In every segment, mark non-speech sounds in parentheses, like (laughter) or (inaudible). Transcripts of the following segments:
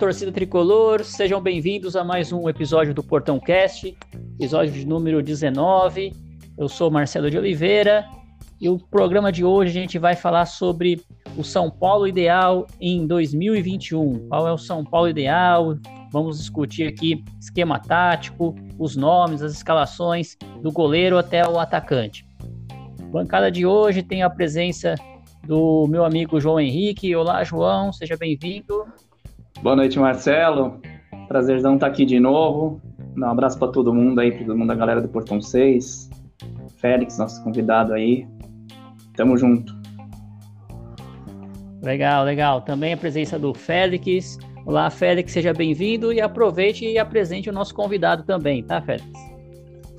torcida tricolor, sejam bem-vindos a mais um episódio do Portão Cast, episódio de número 19. Eu sou Marcelo de Oliveira e o programa de hoje a gente vai falar sobre o São Paulo ideal em 2021. Qual é o São Paulo ideal? Vamos discutir aqui esquema tático, os nomes, as escalações do goleiro até o atacante. Bancada de hoje tem a presença do meu amigo João Henrique. Olá, João, seja bem-vindo. Boa noite, Marcelo. Prazerzão estar aqui de novo. Um abraço para todo mundo aí, para todo mundo da galera do Portão 6. Félix, nosso convidado aí. Tamo junto. Legal, legal. Também a presença do Félix. Olá, Félix, seja bem-vindo e aproveite e apresente o nosso convidado também, tá, Félix?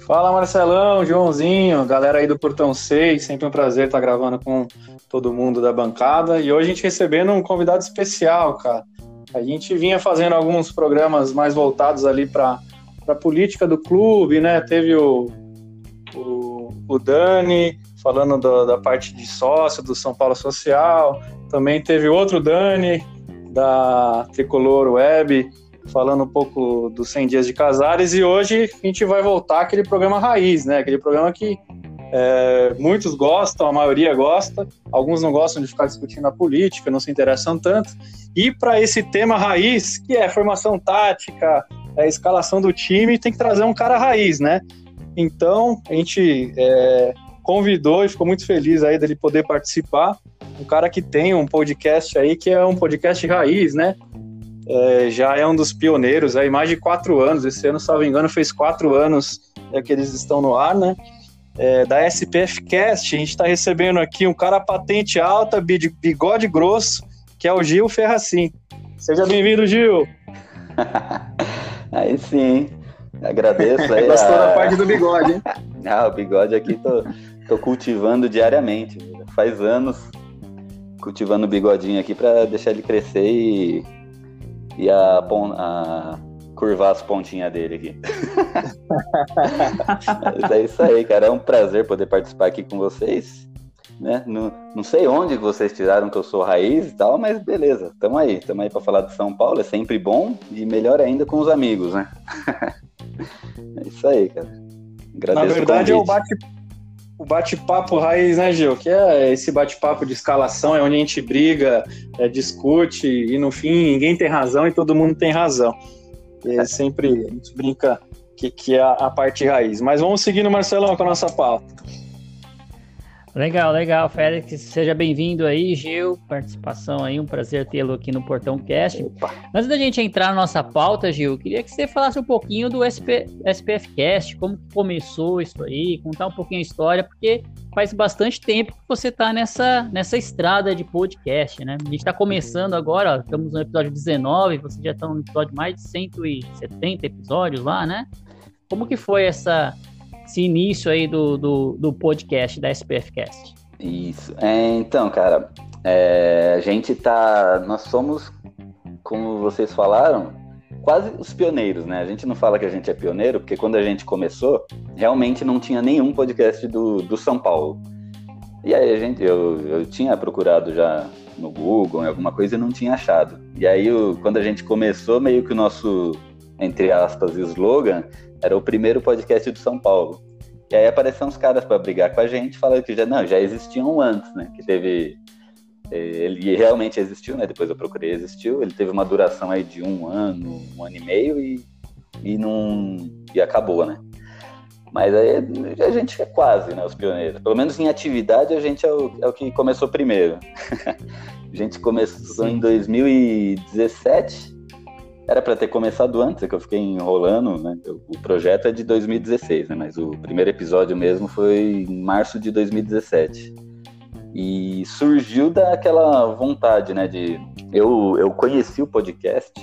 Fala, Marcelão, Joãozinho, galera aí do Portão 6. Sempre um prazer estar gravando com todo mundo da bancada. E hoje a gente recebendo um convidado especial, cara. A gente vinha fazendo alguns programas mais voltados ali para a política do clube, né? Teve o, o, o Dani falando do, da parte de sócio do São Paulo Social, também teve outro Dani da Tricolor Web falando um pouco dos 100 dias de Casares e hoje a gente vai voltar aquele programa raiz, né? Aquele programa que é, muitos gostam, a maioria gosta, alguns não gostam de ficar discutindo a política, não se interessam tanto. E para esse tema raiz, que é formação tática, é escalação do time, tem que trazer um cara raiz, né? Então, a gente é, convidou e ficou muito feliz aí dele poder participar. Um cara que tem um podcast aí, que é um podcast raiz, né? É, já é um dos pioneiros aí, mais de quatro anos. Esse ano, se não me engano, fez quatro anos é, que eles estão no ar, né? É, da SPF Cast. A gente está recebendo aqui um cara patente alta, bigode grosso, que é o Gil Ferracin. Seja bem-vindo, Gil. (laughs) aí sim, agradeço. Aí (laughs) Gostou a... da parte do bigode, hein? (laughs) ah, o bigode aqui tô, tô cultivando diariamente. Faz anos cultivando o bigodinho aqui para deixar ele crescer e, e a, a curvar as pontinhas dele aqui. Mas é isso aí, cara. É um prazer poder participar aqui com vocês. Né? Não, não sei onde vocês tiraram que eu sou raiz e tal, mas beleza, tamo aí, tamo aí para falar de São Paulo, é sempre bom e melhor ainda com os amigos, né? (laughs) é isso aí, cara. Agradeço Na verdade, é o bate o bate-papo raiz, né, Gil? Que é esse bate-papo de escalação, é onde a gente briga, é, discute e no fim ninguém tem razão e todo mundo tem razão. É sempre a gente brinca que, que é a, parte raiz. Mas vamos seguindo, Marcelão, com a nossa pauta. Legal, legal, Félix. Seja bem-vindo aí, Gil. Participação aí, um prazer tê-lo aqui no Portão Cast. Opa. Antes da gente entrar na nossa pauta, Gil, queria que você falasse um pouquinho do SP, SPF Cast, como começou isso aí, contar um pouquinho a história, porque faz bastante tempo que você está nessa, nessa estrada de podcast, né? A gente está começando agora, ó, estamos no episódio 19, você já está no episódio mais de 170 episódios lá, né? Como que foi essa esse início aí do, do, do podcast da SPFcast. Isso. É, então, cara, é, a gente tá. Nós somos, como vocês falaram, quase os pioneiros, né? A gente não fala que a gente é pioneiro, porque quando a gente começou, realmente não tinha nenhum podcast do, do São Paulo. E aí a gente, eu, eu tinha procurado já no Google, em alguma coisa, e não tinha achado. E aí, o, quando a gente começou, meio que o nosso, entre aspas, slogan era o primeiro podcast do São Paulo. E aí apareceram uns caras para brigar com a gente, falando que já não, já existiam antes, né? Que teve eh, ele realmente existiu, né? Depois eu procurei, existiu. Ele teve uma duração aí de um ano, um ano e meio e, e não e acabou, né? Mas aí a gente é quase, né? Os pioneiros. Pelo menos em atividade a gente é o, é o que começou primeiro. (laughs) a gente começou Sim. em 2017 era para ter começado antes, é que eu fiquei enrolando, né? O projeto é de 2016, né? Mas o primeiro episódio mesmo foi em março de 2017. E surgiu daquela vontade, né? De eu, eu conheci o podcast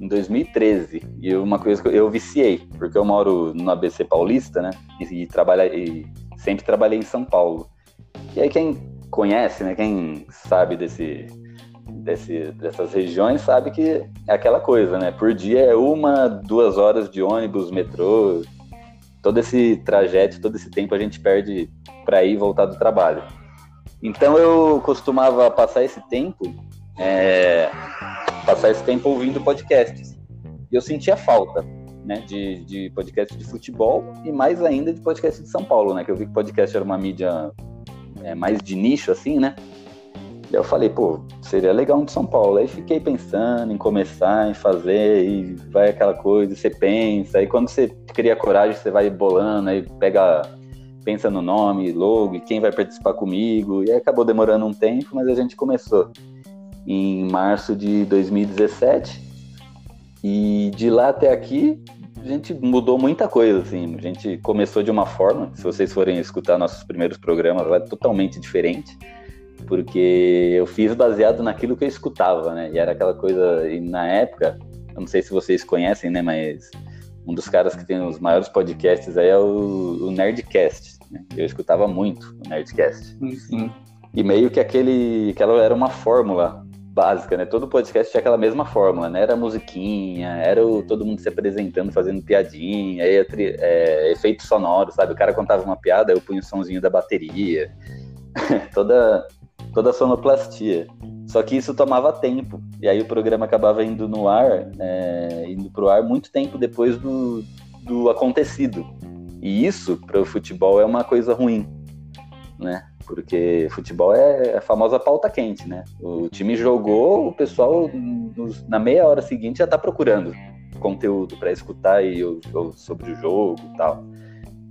em 2013 e uma coisa que eu, eu viciei, porque eu moro no ABC Paulista, né? E, e trabalha e sempre trabalhei em São Paulo. E aí quem conhece, né, quem sabe desse, desse, dessas regiões sabe que é aquela coisa, né? Por dia é uma, duas horas de ônibus, metrô, todo esse trajeto, todo esse tempo a gente perde para ir e voltar do trabalho. Então eu costumava passar esse tempo, é, passar esse tempo ouvindo podcasts. E eu sentia falta, né, de, de podcast de futebol e mais ainda de podcast de São Paulo, né, que eu vi que podcast era uma mídia é, mais de nicho, assim, né. E eu falei, pô, seria legal um de São Paulo. Aí fiquei pensando em começar, em fazer, e vai aquela coisa, você pensa, aí quando você cria coragem, você vai bolando, aí pega pensa no nome, logo, e quem vai participar comigo. E acabou demorando um tempo, mas a gente começou em março de 2017. E de lá até aqui, a gente mudou muita coisa, assim. A gente começou de uma forma, se vocês forem escutar nossos primeiros programas, vai totalmente diferente. Porque eu fiz baseado naquilo que eu escutava, né? E era aquela coisa, e na época, eu não sei se vocês conhecem, né? Mas um dos caras que tem os maiores podcasts aí é o, o Nerdcast. Né? Eu escutava muito o Nerdcast. E meio que aquele, aquela era uma fórmula básica, né? Todo podcast tinha aquela mesma fórmula, né? Era musiquinha, era o, todo mundo se apresentando, fazendo piadinha, aí, é, efeito sonoro, sabe? O cara contava uma piada, eu punha o somzinho da bateria, (laughs) toda, toda a sonoplastia. Só que isso tomava tempo, e aí o programa acabava indo no ar, é, indo pro ar muito tempo depois do, do acontecido. E isso para o futebol é uma coisa ruim, né? Porque futebol é a famosa pauta quente, né? O time jogou, o pessoal na meia hora seguinte já está procurando conteúdo para escutar e, ou, ou sobre o jogo e tal.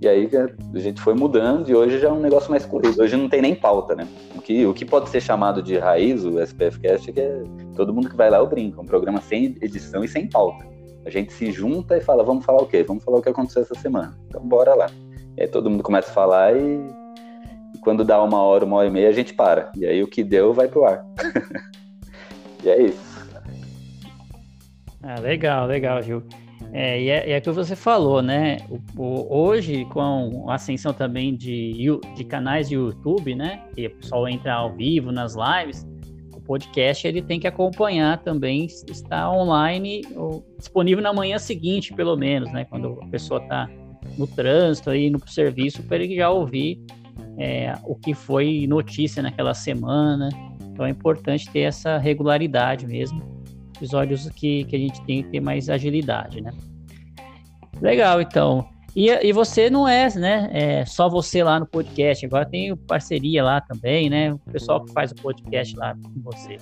E aí a gente foi mudando e hoje já é um negócio mais corrido. Hoje não tem nem pauta, né? O que, o que pode ser chamado de raiz, o SPF Cast, é que é todo mundo que vai lá eu brinco. É um programa sem edição e sem pauta. A gente se junta e fala, vamos falar o quê? Vamos falar o que aconteceu essa semana. Então bora lá. E aí todo mundo começa a falar e, e quando dá uma hora, uma hora e meia, a gente para. E aí o que deu vai pro ar. (laughs) e é isso. Ah, legal, legal, Gil. É, e é, é que você falou, né? O, o, hoje, com a ascensão também de, de canais de YouTube, né? Que o pessoal entra ao vivo nas lives, podcast ele tem que acompanhar também, está online, ou, disponível na manhã seguinte, pelo menos, né? Quando a pessoa está no trânsito, aí no serviço, para ele já ouvir é, o que foi notícia naquela semana. Então é importante ter essa regularidade mesmo. Episódios que, que a gente tem que ter mais agilidade, né? Legal, então. E, e você não é, né? É só você lá no podcast. Agora tem parceria lá também, né? O pessoal que faz o podcast lá com você.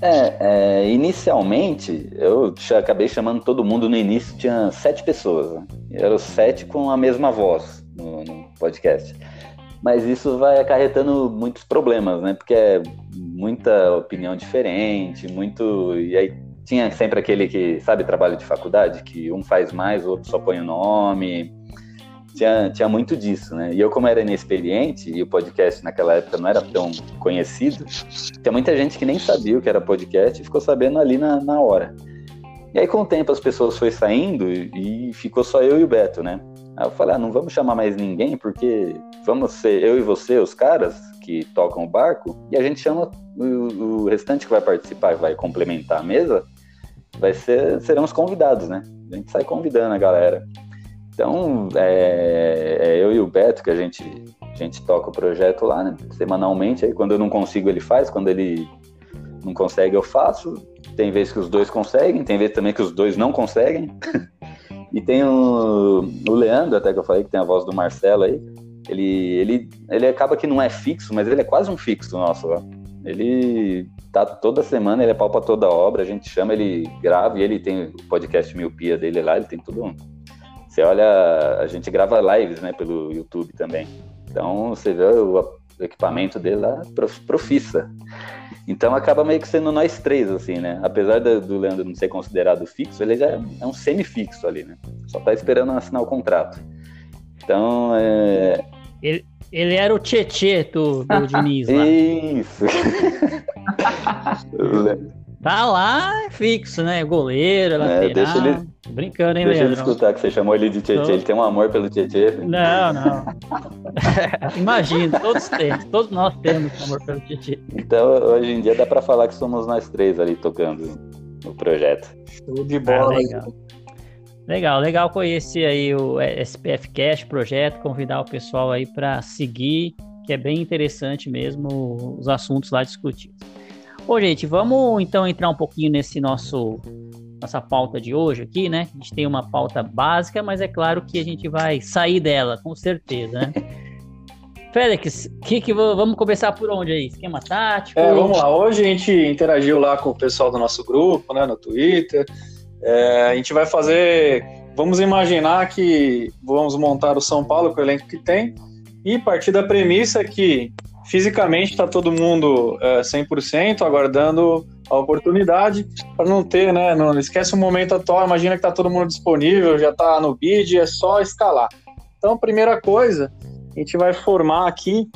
É, é, inicialmente eu acabei chamando todo mundo no início, tinha sete pessoas. Né? Eram sete com a mesma voz no, no, podcast. Mas isso vai acarretando muitos problemas, né? Porque é muita opinião diferente, muito. E aí tinha sempre aquele que, sabe, trabalho de faculdade, que um faz mais, o outro só põe o nome tinha, tinha muito disso, né? E eu, como era inexperiente, e o podcast naquela época não era tão conhecido, tinha muita gente que nem sabia o que era podcast e ficou sabendo ali na, na hora. E aí, com o tempo, as pessoas foi saindo e ficou só eu e o Beto, né? Aí eu falei, ah, não vamos chamar mais ninguém, porque vamos ser eu e você, os caras que tocam o barco, e a gente chama o, o restante que vai participar, que vai complementar a mesa, vai ser, serão os convidados, né? A gente sai convidando a galera. Então, é, é, eu e o Beto que a gente, a gente toca o projeto lá, né? Semanalmente. Aí, quando eu não consigo, ele faz. Quando ele não consegue, eu faço. Tem vezes que os dois conseguem, tem vezes também que os dois não conseguem. (laughs) e tem o, o Leandro, até que eu falei, que tem a voz do Marcelo aí. Ele, ele, ele acaba que não é fixo, mas ele é quase um fixo nosso lá. Ele tá toda semana, ele é pau pra toda obra, a gente chama, ele grava e ele tem o podcast Miopia dele lá, ele tem tudo você olha, a gente grava lives, né, pelo YouTube também. Então você vê o equipamento dele lá, profissa. Então acaba meio que sendo nós três, assim, né? Apesar do Leandro não ser considerado fixo, ele já é um semifixo ali, né? Só tá esperando assinar o contrato. Então, é... Ele, ele era o Tietê do, do Diniz lá. Isso. (laughs) tá lá fixo, né? Goleiro, é, lateral. deixa ele, Brincando, hein, deixa Leandro? ele escutar que você chamou ele de Tietê. Tô- Ele tem um amor pelo Tietê. Não, não. (laughs) Imagina, todos temos, todos nós temos amor pelo Titi. Então, hoje em dia dá pra falar que somos nós três ali tocando no projeto. Show de Ah, bola. legal. Legal, legal conhecer aí o SPF Cast projeto, convidar o pessoal aí para seguir, que é bem interessante mesmo os assuntos lá discutidos. Bom, gente, vamos então entrar um pouquinho nesse nosso nossa pauta de hoje aqui, né? A gente tem uma pauta básica, mas é claro que a gente vai sair dela, com certeza, né? (laughs) Félix, que que vamos começar por onde aí? Esquema tático? É, vamos lá. Hoje a gente interagiu lá com o pessoal do nosso grupo, né, no Twitter. É, a gente vai fazer. Vamos imaginar que vamos montar o São Paulo com o elenco que tem e partir da premissa que fisicamente está todo mundo é, 100%, aguardando a oportunidade para não ter, né? Não esquece o momento atual. Imagina que está todo mundo disponível, já está no bid, é só escalar. Então, primeira coisa, a gente vai formar aqui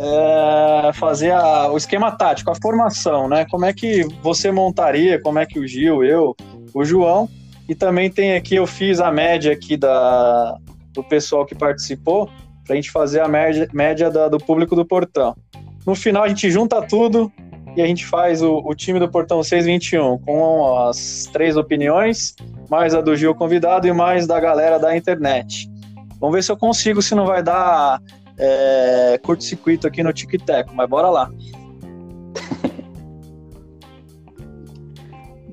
é, fazer a- o esquema tático, a formação, né? Como é que você montaria, como é que o Gil, eu, o João, e também tem aqui, eu fiz a média aqui da, do pessoal que participou, para a gente fazer a média, média da- do público do Portão. No final a gente junta tudo e a gente faz o, o time do Portão 621 com as três opiniões, mais a do Gil convidado e mais da galera da internet. Vamos ver se eu consigo, se não vai dar é, curto-circuito aqui no Tic Teco, mas bora lá.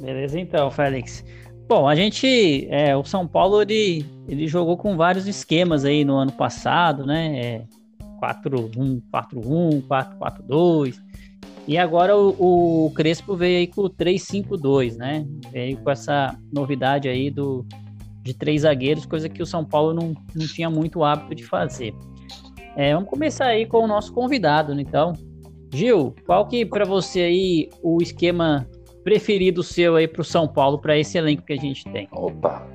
Beleza, então, Félix. Bom, a gente, é, o São Paulo, ele, ele jogou com vários esquemas aí no ano passado, né? É, 4-1, 4-1, 4-4-2. E agora o, o Crespo veio aí com o 3-5-2, né? Veio com essa novidade aí do, de três zagueiros, coisa que o São Paulo não, não tinha muito hábito de fazer. É, vamos começar aí com o nosso convidado, então. Gil, qual que para você aí o esquema preferido seu aí pro São Paulo, para esse elenco que a gente tem? Opa!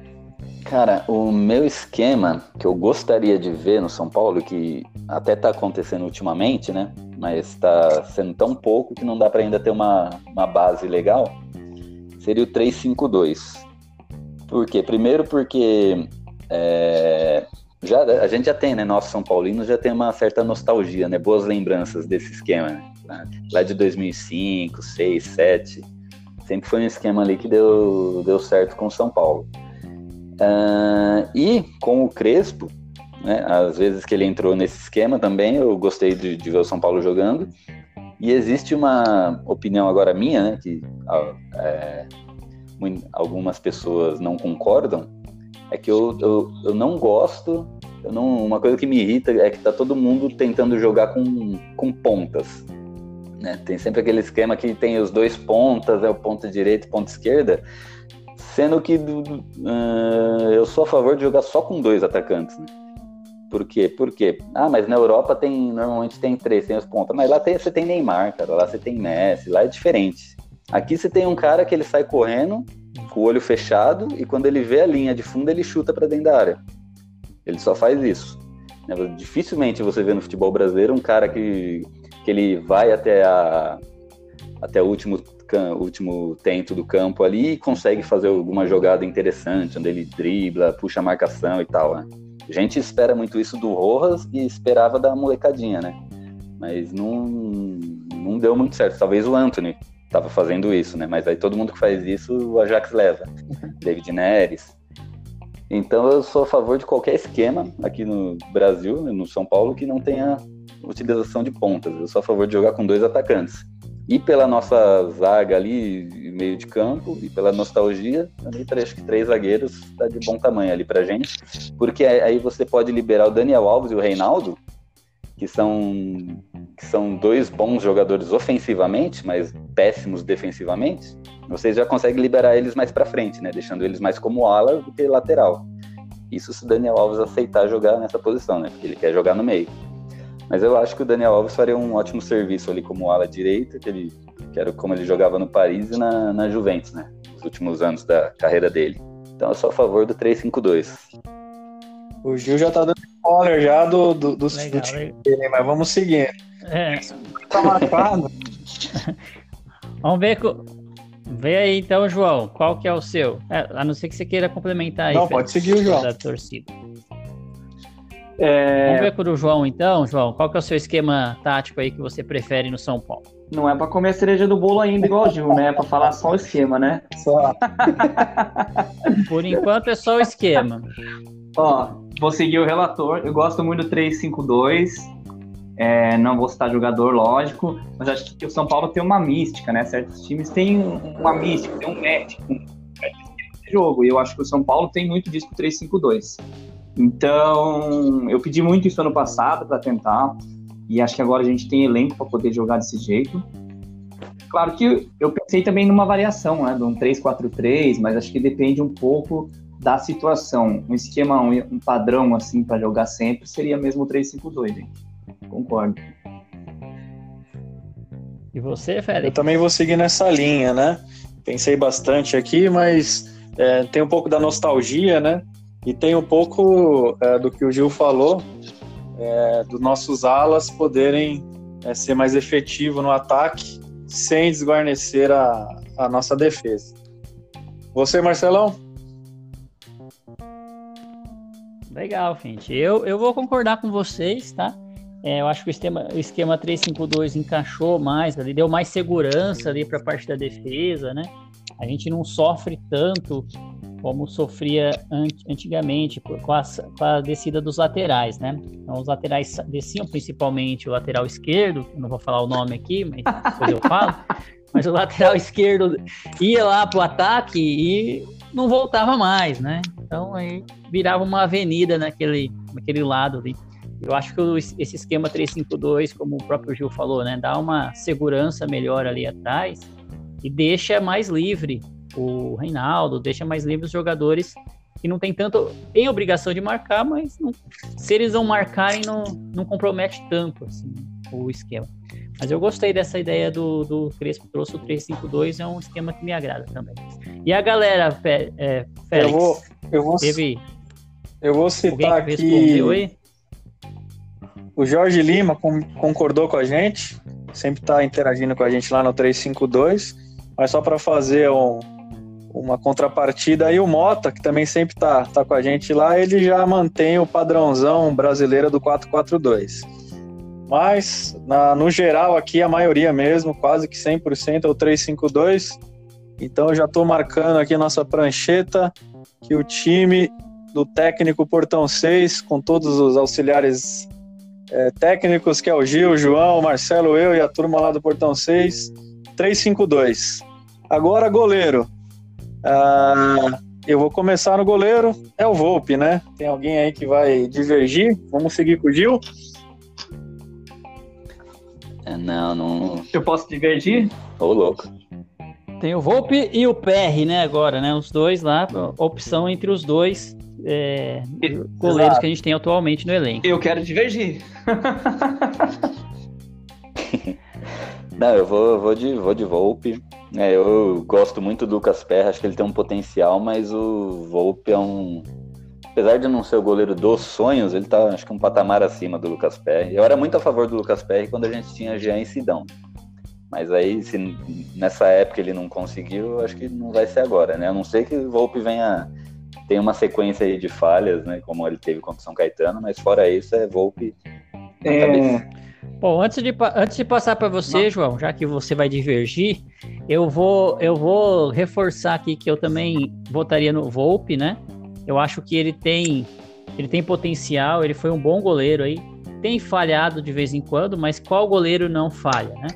Cara, o meu esquema que eu gostaria de ver no São Paulo, que até tá acontecendo ultimamente, né? Mas tá sendo tão pouco que não dá para ainda ter uma, uma base legal, seria o 3-5-2. Por quê? Primeiro porque é, já, a gente já tem, né? Nós São Paulinos já tem uma certa nostalgia, né? Boas lembranças desse esquema, né? Lá de 2005, 2006, 2007. Sempre foi um esquema ali que deu, deu certo com o São Paulo. Uh, e com o Crespo, né, às vezes que ele entrou nesse esquema também, eu gostei de, de ver o São Paulo jogando. E existe uma opinião agora minha, né, que é, algumas pessoas não concordam, é que eu, eu, eu não gosto, eu não, uma coisa que me irrita é que tá todo mundo tentando jogar com, com pontas. Né? Tem sempre aquele esquema que tem os dois pontas, é o ponta direita e ponta esquerda, sendo que uh, eu sou a favor de jogar só com dois atacantes. Né? Por quê? Porque, ah, mas na Europa tem normalmente tem três, tem os pontas, mas lá tem, você tem Neymar, cara, lá você tem Messi, lá é diferente. Aqui você tem um cara que ele sai correndo com o olho fechado e quando ele vê a linha de fundo ele chuta para dentro da área. Ele só faz isso. Dificilmente você vê no futebol brasileiro um cara que, que ele vai até a até o último último tento do campo ali e consegue fazer alguma jogada interessante, onde ele dribla, puxa a marcação e tal, né? A gente espera muito isso do Rojas e esperava da molecadinha, né? Mas não, não deu muito certo. Talvez o Anthony tava fazendo isso, né? Mas aí todo mundo que faz isso, o Ajax leva. (laughs) David Neres. Então eu sou a favor de qualquer esquema aqui no Brasil, no São Paulo, que não tenha utilização de pontas. Eu sou a favor de jogar com dois atacantes. E pela nossa zaga ali, meio de campo, e pela nostalgia, acho que três zagueiros tá de bom tamanho ali pra gente. Porque aí você pode liberar o Daniel Alves e o Reinaldo, que são, que são dois bons jogadores ofensivamente, mas péssimos defensivamente. Vocês já conseguem liberar eles mais pra frente, né? Deixando eles mais como ala do que lateral. Isso se o Daniel Alves aceitar jogar nessa posição, né? Porque ele quer jogar no meio. Mas eu acho que o Daniel Alves faria um ótimo serviço ali como ala direita, que, ele, que era como ele jogava no Paris e na, na Juventus, né? Nos últimos anos da carreira dele. Então eu sou a favor do 3-5-2. O Gil já tá dando spoiler já do, do, do, Legal, do time dele, mas vamos seguir. É, Tá marcado. (laughs) vamos ver co- Vê aí então, João, qual que é o seu? É, a não ser que você queira complementar aí. Não, pode seguir o João. Da torcida. É, Vamos ver com o João então, João. Qual que é o seu esquema tático aí que você prefere no São Paulo? não é pra comer a cereja do bolo ainda, igual o Gil, né? É pra falar só o esquema, né? Só. (laughs) Por enquanto é só o esquema. Ó, vou seguir o relator. Eu gosto muito do 3-5-2. É, não vou citar jogador, lógico, mas acho que o São Paulo tem uma mística, né? Certos times têm uma mística, tem um match com de jogo. E eu acho que o São Paulo tem muito disso com o 3-5-2. Então, eu pedi muito isso ano passado para tentar, e acho que agora a gente tem elenco para poder jogar desse jeito. Claro que eu pensei também numa variação, né, de um 3-4-3, mas acho que depende um pouco da situação. Um esquema, um, um padrão assim para jogar sempre seria mesmo o 3-5-2, gente. Concordo. E você, Eu Félix? também vou seguir nessa linha, né? Pensei bastante aqui, mas é, tem um pouco da nostalgia, né? E tem um pouco é, do que o Gil falou, é, dos nossos alas poderem é, ser mais efetivos no ataque sem desguarnecer a, a nossa defesa. Você, Marcelão? Legal, gente. Eu, eu vou concordar com vocês, tá? É, eu acho que o esquema, o esquema 3-5-2 encaixou mais ali, deu mais segurança ali para a parte da defesa, né? A gente não sofre tanto como sofria an antigamente por, com, a, com, a, descida dos laterais, né? Então, os laterais desciam principalmente o lateral esquerdo, não vou falar o nome aqui, mas depois eu falo. (laughs) Mas o lateral esquerdo ia lá para o ataque e não voltava mais, né? Então aí virava uma avenida naquele, naquele lado ali. Eu acho que esse esquema 3-5-2, como o próprio Gil falou, né, dá uma segurança melhor ali atrás e deixa mais livre o Reinaldo, deixa mais livre os jogadores que não tem tanto, tem obrigação de marcar, mas não, se eles não marcarem, não, não compromete tanto assim, o esquema. Mas eu gostei dessa ideia do, do Crespo, trouxe o 3-5-2, é um esquema que me agrada também. E a galera, Fé, é, Félix, eu vou, eu vou, teve eu vou citar aqui o Jorge Lima concordou com a gente, sempre está interagindo com a gente lá no 352, mas só para fazer um, uma contrapartida aí, o Mota, que também sempre está tá com a gente lá, ele já mantém o padrãozão brasileiro do 442. Mas, na, no geral, aqui a maioria mesmo, quase que 100% é o 352. Então, eu já estou marcando aqui nossa prancheta que o time do técnico Portão 6, com todos os auxiliares é, técnicos, que é o Gil, o João, o Marcelo, eu e a turma lá do Portão 6, 352. Agora, goleiro. Ah, eu vou começar no goleiro, é o Volpe, né? Tem alguém aí que vai divergir? Vamos seguir com o Gil? É, não, não. Eu posso divergir? Ô, louco. Tem o Volpe e o PR, né? Agora, né? Os dois lá, opção entre os dois é, goleiros Exato. que a gente tem atualmente no elenco. Eu quero divergir. (laughs) Não, eu vou, vou, de, vou de Volpe. É, eu gosto muito do Lucas Perra, acho que ele tem um potencial, mas o Volpe é um. Apesar de não ser o goleiro dos sonhos, ele tá, acho que um patamar acima do Lucas Perry. Eu era muito a favor do Lucas Perry quando a gente tinha Jean e Sidão. Mas aí, se nessa época ele não conseguiu, acho que não vai ser agora, né? A não ser que o Volpe venha tem uma sequência aí de falhas, né? Como ele teve contra o São Caetano, mas fora isso é Volpe. É... Bom, antes de, antes de passar para você, Não. João, já que você vai divergir, eu vou, eu vou reforçar aqui que eu também votaria no Volpe, né? Eu acho que ele tem, ele tem potencial, ele foi um bom goleiro aí, tem falhado de vez em quando, mas qual goleiro não falha, né?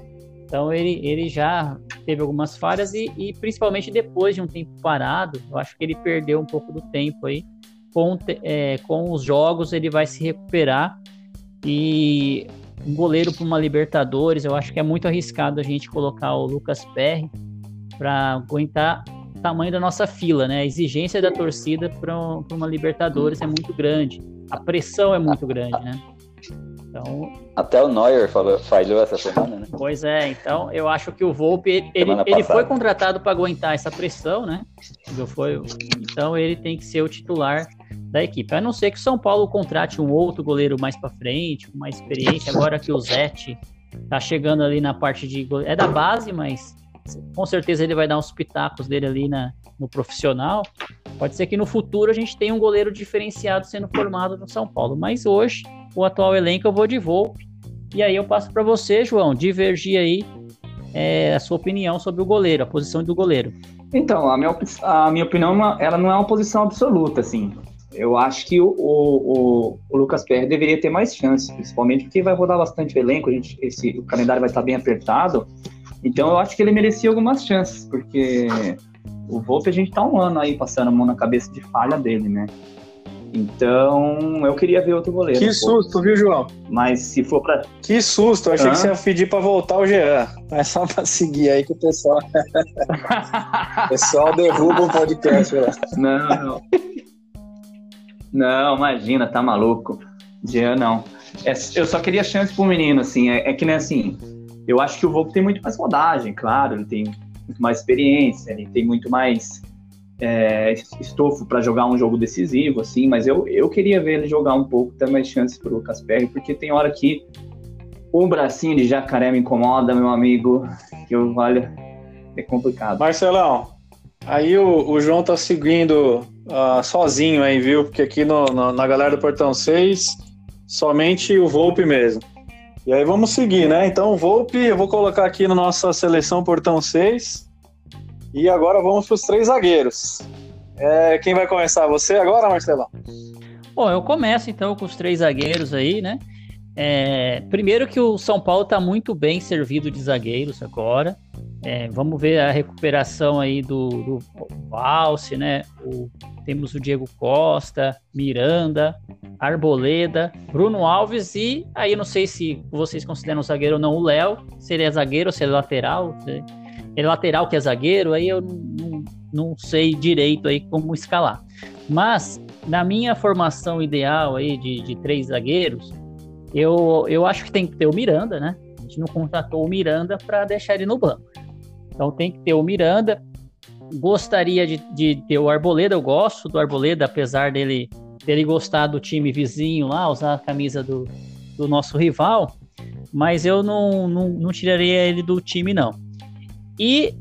Então ele, ele já teve algumas falhas e, e, principalmente depois de um tempo parado, eu acho que ele perdeu um pouco do tempo aí. Com, é, com os jogos ele vai se recuperar e um goleiro para uma Libertadores, eu acho que é muito arriscado a gente colocar o Lucas Perry para aguentar o tamanho da nossa fila, né? A exigência da torcida para uma Libertadores é muito grande, a pressão é muito grande, né? Então, Até o Neuer falou, falhou essa semana, né? Pois é, então eu acho que o Volpe, ele, ele foi contratado para aguentar essa pressão, né? Foi, então ele tem que ser o titular da equipe. A não ser que o São Paulo contrate um outro goleiro mais para frente, com mais experiência, agora que o Zete tá chegando ali na parte de. É da base, mas Com certeza ele vai dar uns pitacos dele ali na, no profissional. Pode ser que no futuro a gente tenha um goleiro diferenciado sendo formado no São Paulo. Mas hoje, o atual elenco, eu vou de Volpe. E aí eu passo para você, João, divergir aí é, a sua opinião sobre o goleiro, a posição do goleiro. Então, a minha, a minha opinião, ela não é uma posição absoluta, assim. Eu acho que o, o, o Lucas Perry deveria ter mais chances, principalmente porque vai rodar bastante o elenco, a gente, esse, o calendário vai estar bem apertado. Então eu acho que ele merecia algumas chances, porque o Volpe a gente tá um ano aí passando a mão na cabeça de falha dele, né? Então, eu queria ver outro goleiro. Que susto, viu, João? Mas se for para Que susto, eu achei que você ia pedir para voltar o Jean. É só para seguir aí que o pessoal. (laughs) o pessoal derruba o podcast lá. Não, não. Não, imagina, tá maluco. Jean, não. É, eu só queria chance pro menino, assim. É, é que nem assim. Eu acho que o Volpe tem muito mais rodagem, claro. Ele tem muito mais experiência, ele tem muito mais é, estofo para jogar um jogo decisivo, assim, mas eu, eu queria ver ele jogar um pouco, ter mais chances pro Lucas Perry, porque tem hora que o bracinho de jacaré me incomoda, meu amigo, que eu, olha, é complicado. Marcelão, aí o, o João tá seguindo uh, sozinho aí, viu? Porque aqui no, no, na galera do Portão 6, somente o Volpe mesmo. E aí vamos seguir, né? Então, Volpe, eu vou colocar aqui na nossa seleção Portão 6. E agora vamos para os três zagueiros. É, quem vai começar? Você agora, Marcelão? Bom, eu começo então com os três zagueiros aí, né? É, primeiro que o São Paulo está muito bem servido de zagueiros agora. É, vamos ver a recuperação aí do, do Valse, né? O, temos o Diego Costa, Miranda, Arboleda, Bruno Alves e aí não sei se vocês consideram zagueiro ou não o Léo. Se ele é zagueiro ou se ele é lateral. É lateral que é zagueiro, aí eu não, não sei direito aí como escalar. Mas na minha formação ideal aí de, de três zagueiros, eu, eu acho que tem que ter o Miranda, né? A gente não contratou o Miranda para deixar ele no banco. Então tem que ter o Miranda. Gostaria de, de ter o Arboleda, eu gosto do Arboleda, apesar dele, dele gostar do time vizinho lá, usar a camisa do, do nosso rival, mas eu não, não, não tiraria ele do time, não. E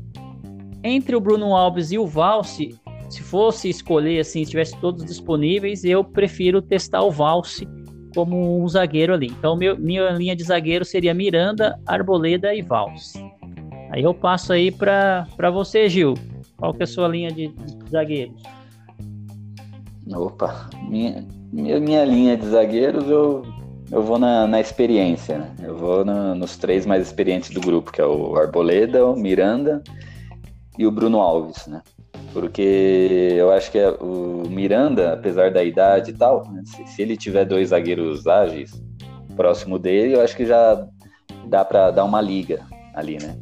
entre o Bruno Alves e o Valse, se fosse escolher assim, se tivesse todos disponíveis, eu prefiro testar o Valse como um zagueiro ali. Então, meu, minha linha de zagueiro seria Miranda, Arboleda e Valse. Aí eu passo aí para você, Gil. Qual que é a sua linha de, de zagueiros? Opa, minha, minha, minha linha de zagueiros eu eu vou na, na experiência, né? Eu vou nos três mais experientes do grupo, que é o Arboleda, o Miranda e o Bruno Alves, né? Porque eu acho que é o Miranda, apesar da idade e tal, né? se, se, ele tiver dois zagueiros ágeis próximo dele, eu acho que já dá para dar uma liga ali, né?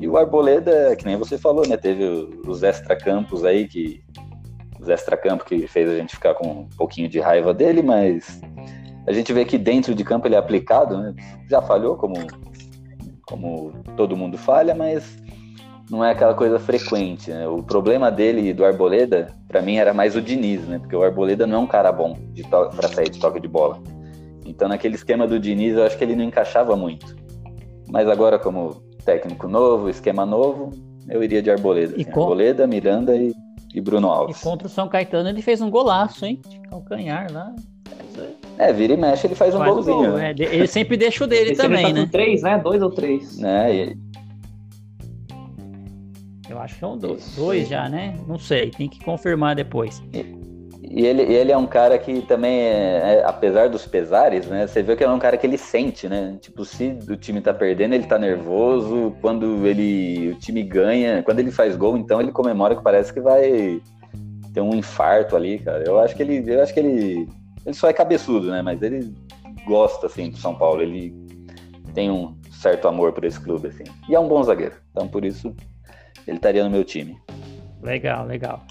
E o Arboleda, que nem você falou, né? Teve os extracampos aí que os extracampos que fez a gente ficar com um pouquinho de raiva dele, mas a gente vê que dentro de campo ele é aplicado, né? já falhou, como, como todo mundo falha, mas não é aquela coisa frequente. Né? O problema dele e do Arboleda, para mim, era mais o Diniz, né? porque o Arboleda não é um cara bom para sair de toque de bola. Então, naquele esquema do Diniz, eu acho que ele não encaixava muito. Mas agora, como técnico novo, esquema novo, eu iria de Arboleda. Assim, com... Arboleda, Miranda e, e Bruno Alves. E contra o São Caetano ele fez um golaço, hein? De calcanhar lá. É, vira e mexe, ele faz um faz golzinho. Gol, é. Ele sempre deixa o dele Esse também, tá né? três, né? Dois ou três. É, e... Eu acho que são dois, dois já, né? Não sei, tem que confirmar depois. E, e ele, ele é um cara que também, é, é, apesar dos pesares, né? Você vê que ele é um cara que ele sente, né? Tipo, se o time tá perdendo, ele tá nervoso. Quando ele, o time ganha, quando ele faz gol, então ele comemora que parece que vai ter um infarto ali, cara. Eu acho que ele, eu acho que ele ele só é cabeçudo, né? Mas ele gosta, assim, do São Paulo. Ele tem um certo amor por esse clube, assim. E é um bom zagueiro. Então, por isso, ele estaria no meu time. Legal, legal.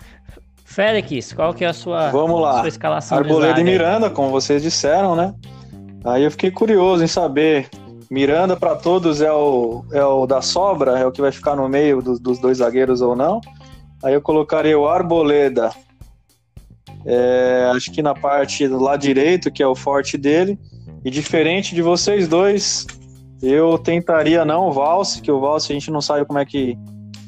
Félix, qual que é a sua, Vamos lá. sua escalação Arboleda e Miranda, como vocês disseram, né? Aí eu fiquei curioso em saber. Miranda para todos é o, é o da sobra, é o que vai ficar no meio dos, dos dois zagueiros ou não. Aí eu colocaria o Arboleda é, acho que na parte do lado direito, que é o forte dele. E diferente de vocês dois, eu tentaria não o Valse, que o Valse a gente não sabe como é que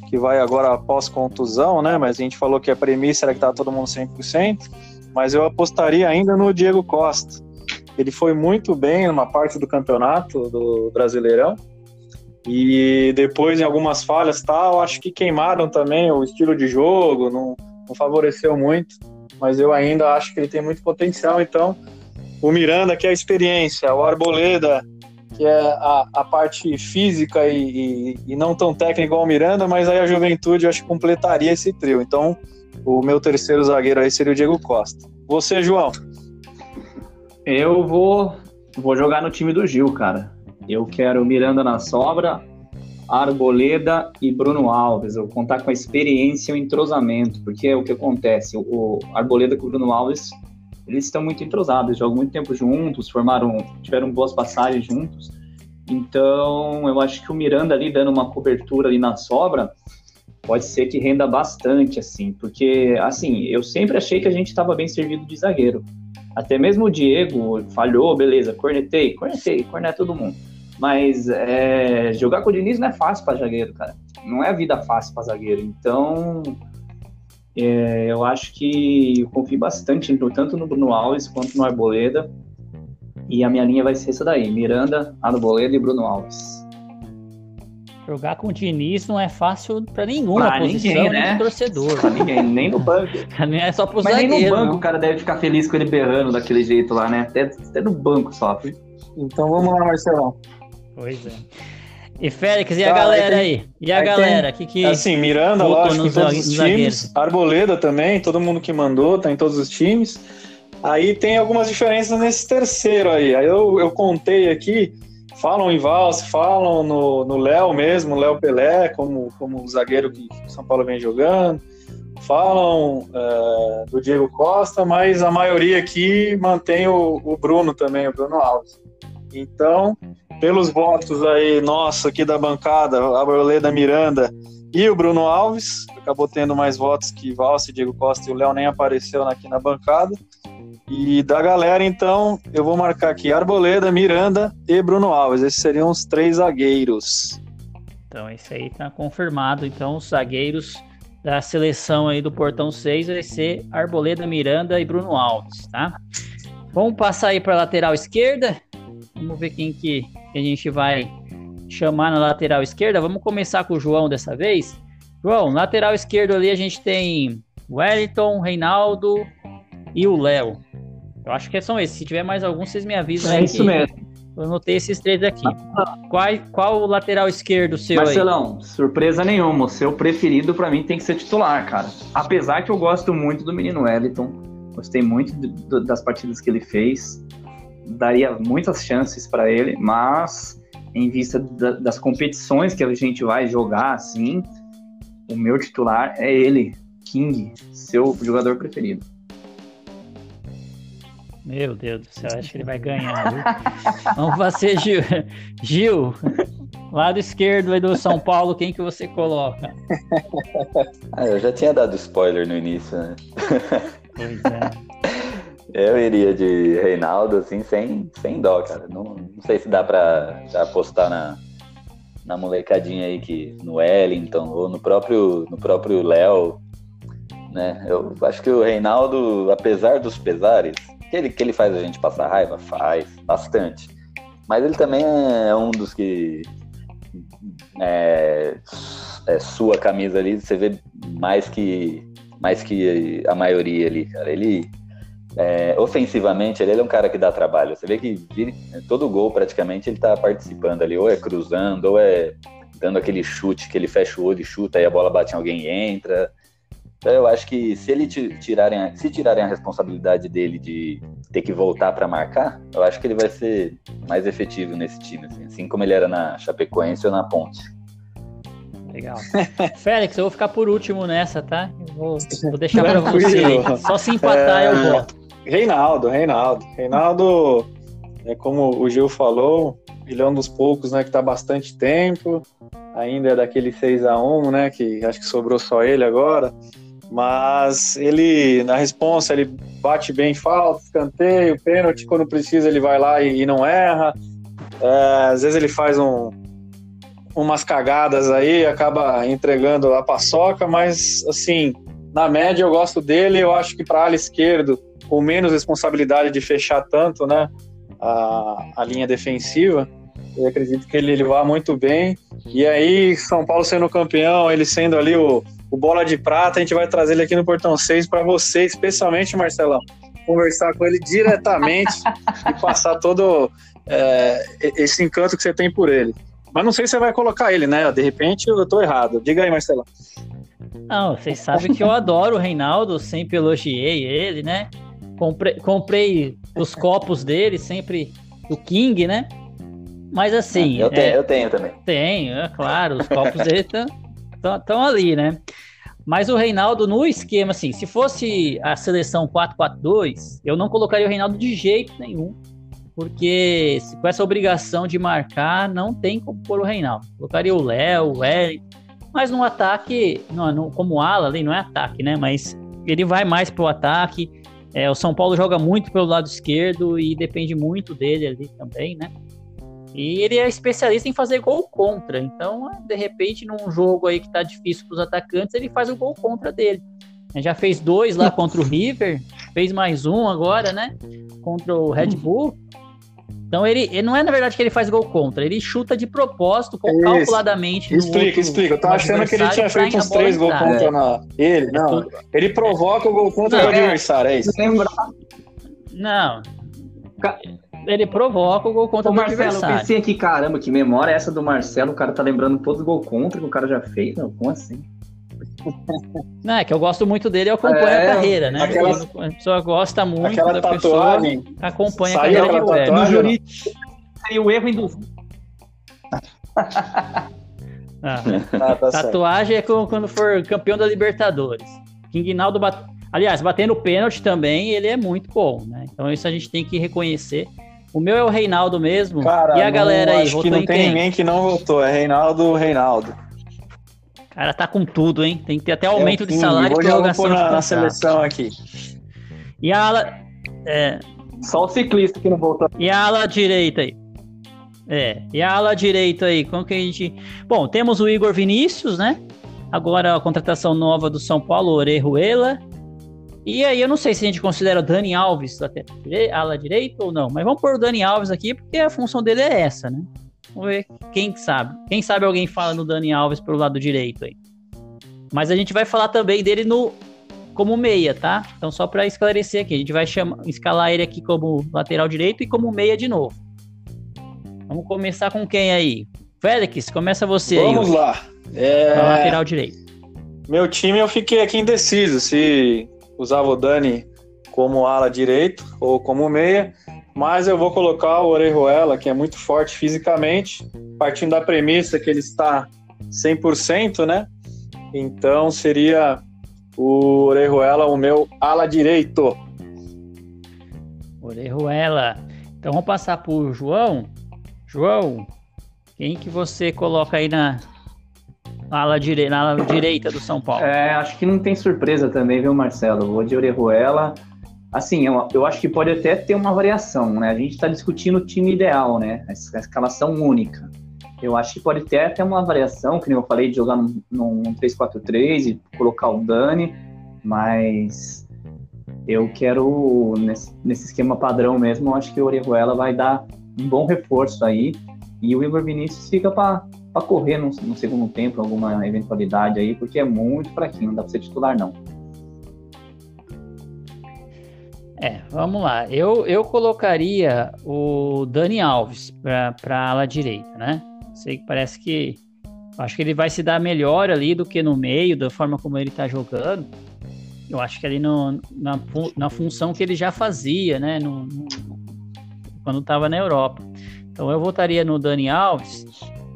que vai agora após contusão, né? Mas a gente falou que a premissa era que tá todo mundo 100%, mas eu apostaria ainda no Diego Costa. Ele foi muito bem numa parte do campeonato do Brasileirão. E depois, em algumas falhas tal, acho que queimaram também o estilo de jogo, não, não favoreceu muito. Mas eu ainda acho que ele tem muito potencial. Então, o Miranda, que é a experiência, o Arboleda, que é a, a parte física e, e, e, não tão técnica igual o Miranda, mas aí a juventude eu acho que completaria esse trio. Então, o meu terceiro zagueiro aí seria o Diego Costa. Você, João? Eu vou, vou jogar no time do Gil, cara. Eu quero Miranda na sobra, Arboleda e Bruno Alves. Eu contar com a experiência e o entrosamento, porque é o que acontece. O Arboleda com o Bruno Alves, eles estão muito entrosados, jogam muito tempo juntos, formaram, tiveram boas passagens juntos. Então, eu acho que o Miranda ali dando uma cobertura ali na sobra, pode ser que renda bastante, assim, porque, assim, eu sempre achei que a gente estava bem servido de zagueiro. Até mesmo o Diego falhou, beleza, cornetei, cornetei, corneta todo mundo. Mas é, jogar com o Diniz não é fácil para zagueiro, cara. Não é vida fácil para zagueiro. Então, é, eu acho que eu confio bastante tanto no Bruno Alves quanto no Arboleda. E a minha linha vai ser essa daí: Miranda, Arboleda e Bruno Alves. Jogar com o Diniz não é fácil para nenhuma pra posição, ninguém, né? nem torcedor. Pra ninguém, nem no banco. (laughs) nem é só pro Mas zagueiro, nem no banco não. o cara deve ficar feliz com ele berrando daquele jeito lá, né? Até, até no banco sofre. Então vamos lá, Marcelão. Pois é. E Félix, e a galera aí? E a galera? Tem, que, que assim, Miranda, lógico, em todos os times. Arboleda também, todo mundo que mandou, tá em todos os times. Aí tem algumas diferenças nesse terceiro aí. Aí eu, eu contei aqui, falam em Valse, falam no Léo mesmo, Léo Pelé, como, como zagueiro que o São Paulo vem jogando. Falam é, do Diego Costa, mas a maioria aqui mantém o, o Bruno também, o Bruno Alves. Então, pelos votos aí, nossa, aqui da bancada, a Arboleda Miranda e o Bruno Alves, acabou tendo mais votos que Valse, Diego Costa e o Léo nem apareceram aqui na bancada. E da galera, então, eu vou marcar aqui Arboleda, Miranda e Bruno Alves. Esses seriam os três zagueiros. Então, esse aí tá confirmado. Então, os zagueiros da seleção aí do Portão 6 vai ser Arboleda, Miranda e Bruno Alves, tá? Vamos passar aí para lateral esquerda. Vamos ver quem que, que a gente vai chamar na lateral esquerda. Vamos começar com o João dessa vez. João, lateral esquerdo ali a gente tem Wellington, Reinaldo e o Léo. Eu acho que são esses. Se tiver mais algum, vocês me avisam. É isso mesmo. Eu anotei esses três aqui. Qual, qual o lateral esquerdo seu Marcelão, aí? surpresa nenhuma. O seu preferido para mim tem que ser titular, cara. Apesar que eu gosto muito do menino Wellington. Gostei muito das partidas que ele fez daria muitas chances para ele, mas em vista da, das competições que a gente vai jogar, assim, o meu titular é ele, King, seu jogador preferido. Meu Deus do céu, acho que ele vai ganhar, viu? (laughs) Vamos fazer, Gil. Gil, lado esquerdo aí do São Paulo, quem que você coloca? Ah, eu já tinha dado spoiler no início, né? Pois é. (laughs) Eu iria de Reinaldo, assim, sem, sem dó, cara. Não, não sei se dá pra apostar na, na molecadinha aí que no Wellington ou no próprio no próprio Léo, né? Eu acho que o Reinaldo, apesar dos pesares, que ele, que ele faz a gente passar raiva, faz bastante. Mas ele também é um dos que é, é sua camisa ali, você vê mais que mais que a maioria ali, cara. Ele é, ofensivamente, ele é um cara que dá trabalho. Você vê que todo gol praticamente ele tá participando ali, ou é cruzando, ou é dando aquele chute que ele fecha o olho e chuta, aí a bola bate em alguém e entra. Então eu acho que se ele tirarem, se tirarem a responsabilidade dele de ter que voltar para marcar, eu acho que ele vai ser mais efetivo nesse time, assim, assim como ele era na Chapecoense ou na Ponte. Legal. (laughs) Félix, eu vou ficar por último nessa, tá? Vou, vou deixar para você. Só se empatar é... eu voto. Reinaldo, Reinaldo. Reinaldo, é como o Gil falou, ele é um dos poucos, né, que está bastante tempo. Ainda é daquele 6 a 1 né, que acho que sobrou só ele agora. Mas ele, na resposta, ele bate bem falta, escanteio, pênalti, quando precisa ele vai lá e, e não erra. É, às vezes ele faz um, umas cagadas aí, acaba entregando a paçoca, mas assim, na média eu gosto dele, eu acho que para ala esquerdo, com menos responsabilidade de fechar tanto, né, a, a linha defensiva, eu acredito que ele, ele vá muito bem. E aí, São Paulo sendo campeão, ele sendo ali o, o bola de prata, a gente vai trazer ele aqui no Portão 6 para você, especialmente, Marcelão, conversar com ele diretamente (laughs) e passar todo é, esse encanto que você tem por ele. Mas não sei se você vai colocar ele, né? De repente eu tô errado. Diga aí, Marcelão. Não, vocês sabem que eu adoro o Reinaldo, sempre elogiei ele, né? Comprei, comprei os copos dele, sempre do King, né? Mas assim. Eu tenho, é, eu tenho também. Tenho, é claro, os copos dele estão ali, né? Mas o Reinaldo, no esquema, assim, se fosse a seleção 4-4-2, eu não colocaria o Reinaldo de jeito nenhum porque com essa obrigação de marcar, não tem como pôr o Reinaldo. Colocaria o Léo, o Eric, mas no ataque, não, no, como ala ali, não é ataque, né? Mas ele vai mais pro ataque. É, o São Paulo joga muito pelo lado esquerdo e depende muito dele ali também, né? E ele é especialista em fazer gol contra. Então, de repente, num jogo aí que tá difícil para os atacantes, ele faz o gol contra dele. Ele já fez dois lá contra o River, fez mais um agora, né? Contra o Red Bull. Então ele, ele, não é na verdade que ele faz gol contra, ele chuta de propósito, Isso. calculadamente. Explica, outro, explica. Eu tava achando que ele tinha feito uns três gols contra na... ele. Não, ele provoca o gol contra não, o adversário, é isso. Não. Ele provoca o gol contra Ô, o Marcelo, adversário. Eu pensei aqui, caramba, que memória é essa do Marcelo? O cara tá lembrando todos os gols contra que o cara já fez. Não, como assim? Não, é que eu gosto muito dele e acompanho é, a carreira, né? Aquela, a pessoa gosta muito aquela da tatuagem, pessoa, acompanha a carreira de perto. No jurídico seria o erro induzido. Ah, ah, tá tatuagem certo. é quando for campeão da Libertadores. King Naldo, bat... aliás, batendo pênalti também, ele é muito bom, né? Então isso a gente tem que reconhecer. O meu é o Reinaldo mesmo. Cara, e a galera aí, acho que não tem quem? ninguém que não votou. É Reinaldo, Reinaldo cara tá com tudo, hein? Tem que ter até aumento é de salário e prorrogação na, na seleção aqui. E a ala. É... Só o ciclista que não voltou. E a ala direita aí? É, e a ala direita aí, como que a gente. Bom, temos o Igor Vinícius, né? Agora a contratação nova do São Paulo, Orejuela. E aí eu não sei se a gente considera o Dani Alves até ala direita ou não, mas vamos pôr o Dani Alves aqui porque a função dele é essa, né? Vamos ver quem sabe. Quem sabe alguém fala no Dani Alves pelo lado direito aí. Mas a gente vai falar também dele no como meia, tá? Então só para esclarecer aqui, a gente vai chamar, escalar ele aqui como lateral direito e como meia de novo. Vamos começar com quem aí? Félix, começa você Vamos aí. Vamos lá. É... lateral direito. Meu time eu fiquei aqui indeciso se usava o Dani como ala direito ou como meia. Mas eu vou colocar o Orejuela, que é muito forte fisicamente, partindo da premissa que ele está 100%, né? Então seria o Orejuela o meu ala direito. Orejuela. Então vamos passar por João. João, quem que você coloca aí na ala, dire... na ala direita do São Paulo? É, acho que não tem surpresa também, viu, Marcelo? Vou de Orejuela. Assim, eu, eu acho que pode até ter uma variação, né? A gente está discutindo o time ideal, né? A escalação única. Eu acho que pode ter até uma variação, que nem eu falei, de jogar num, num 3-4-3 e colocar o Dani, mas eu quero, nesse, nesse esquema padrão mesmo, eu acho que o Orejuela vai dar um bom reforço aí, e o Igor Vinícius fica para correr no, no, segundo tempo, alguma eventualidade aí, porque é muito fraquinho, não dá para ser titular não. É, vamos lá. Eu, eu colocaria o Dani Alves para a ala direita, né? Sei que parece que. Acho que ele vai se dar melhor ali do que no meio, da forma como ele está jogando. Eu acho que ali no, na, na função que ele já fazia, né? No, no, quando estava na Europa. Então eu votaria no Dani Alves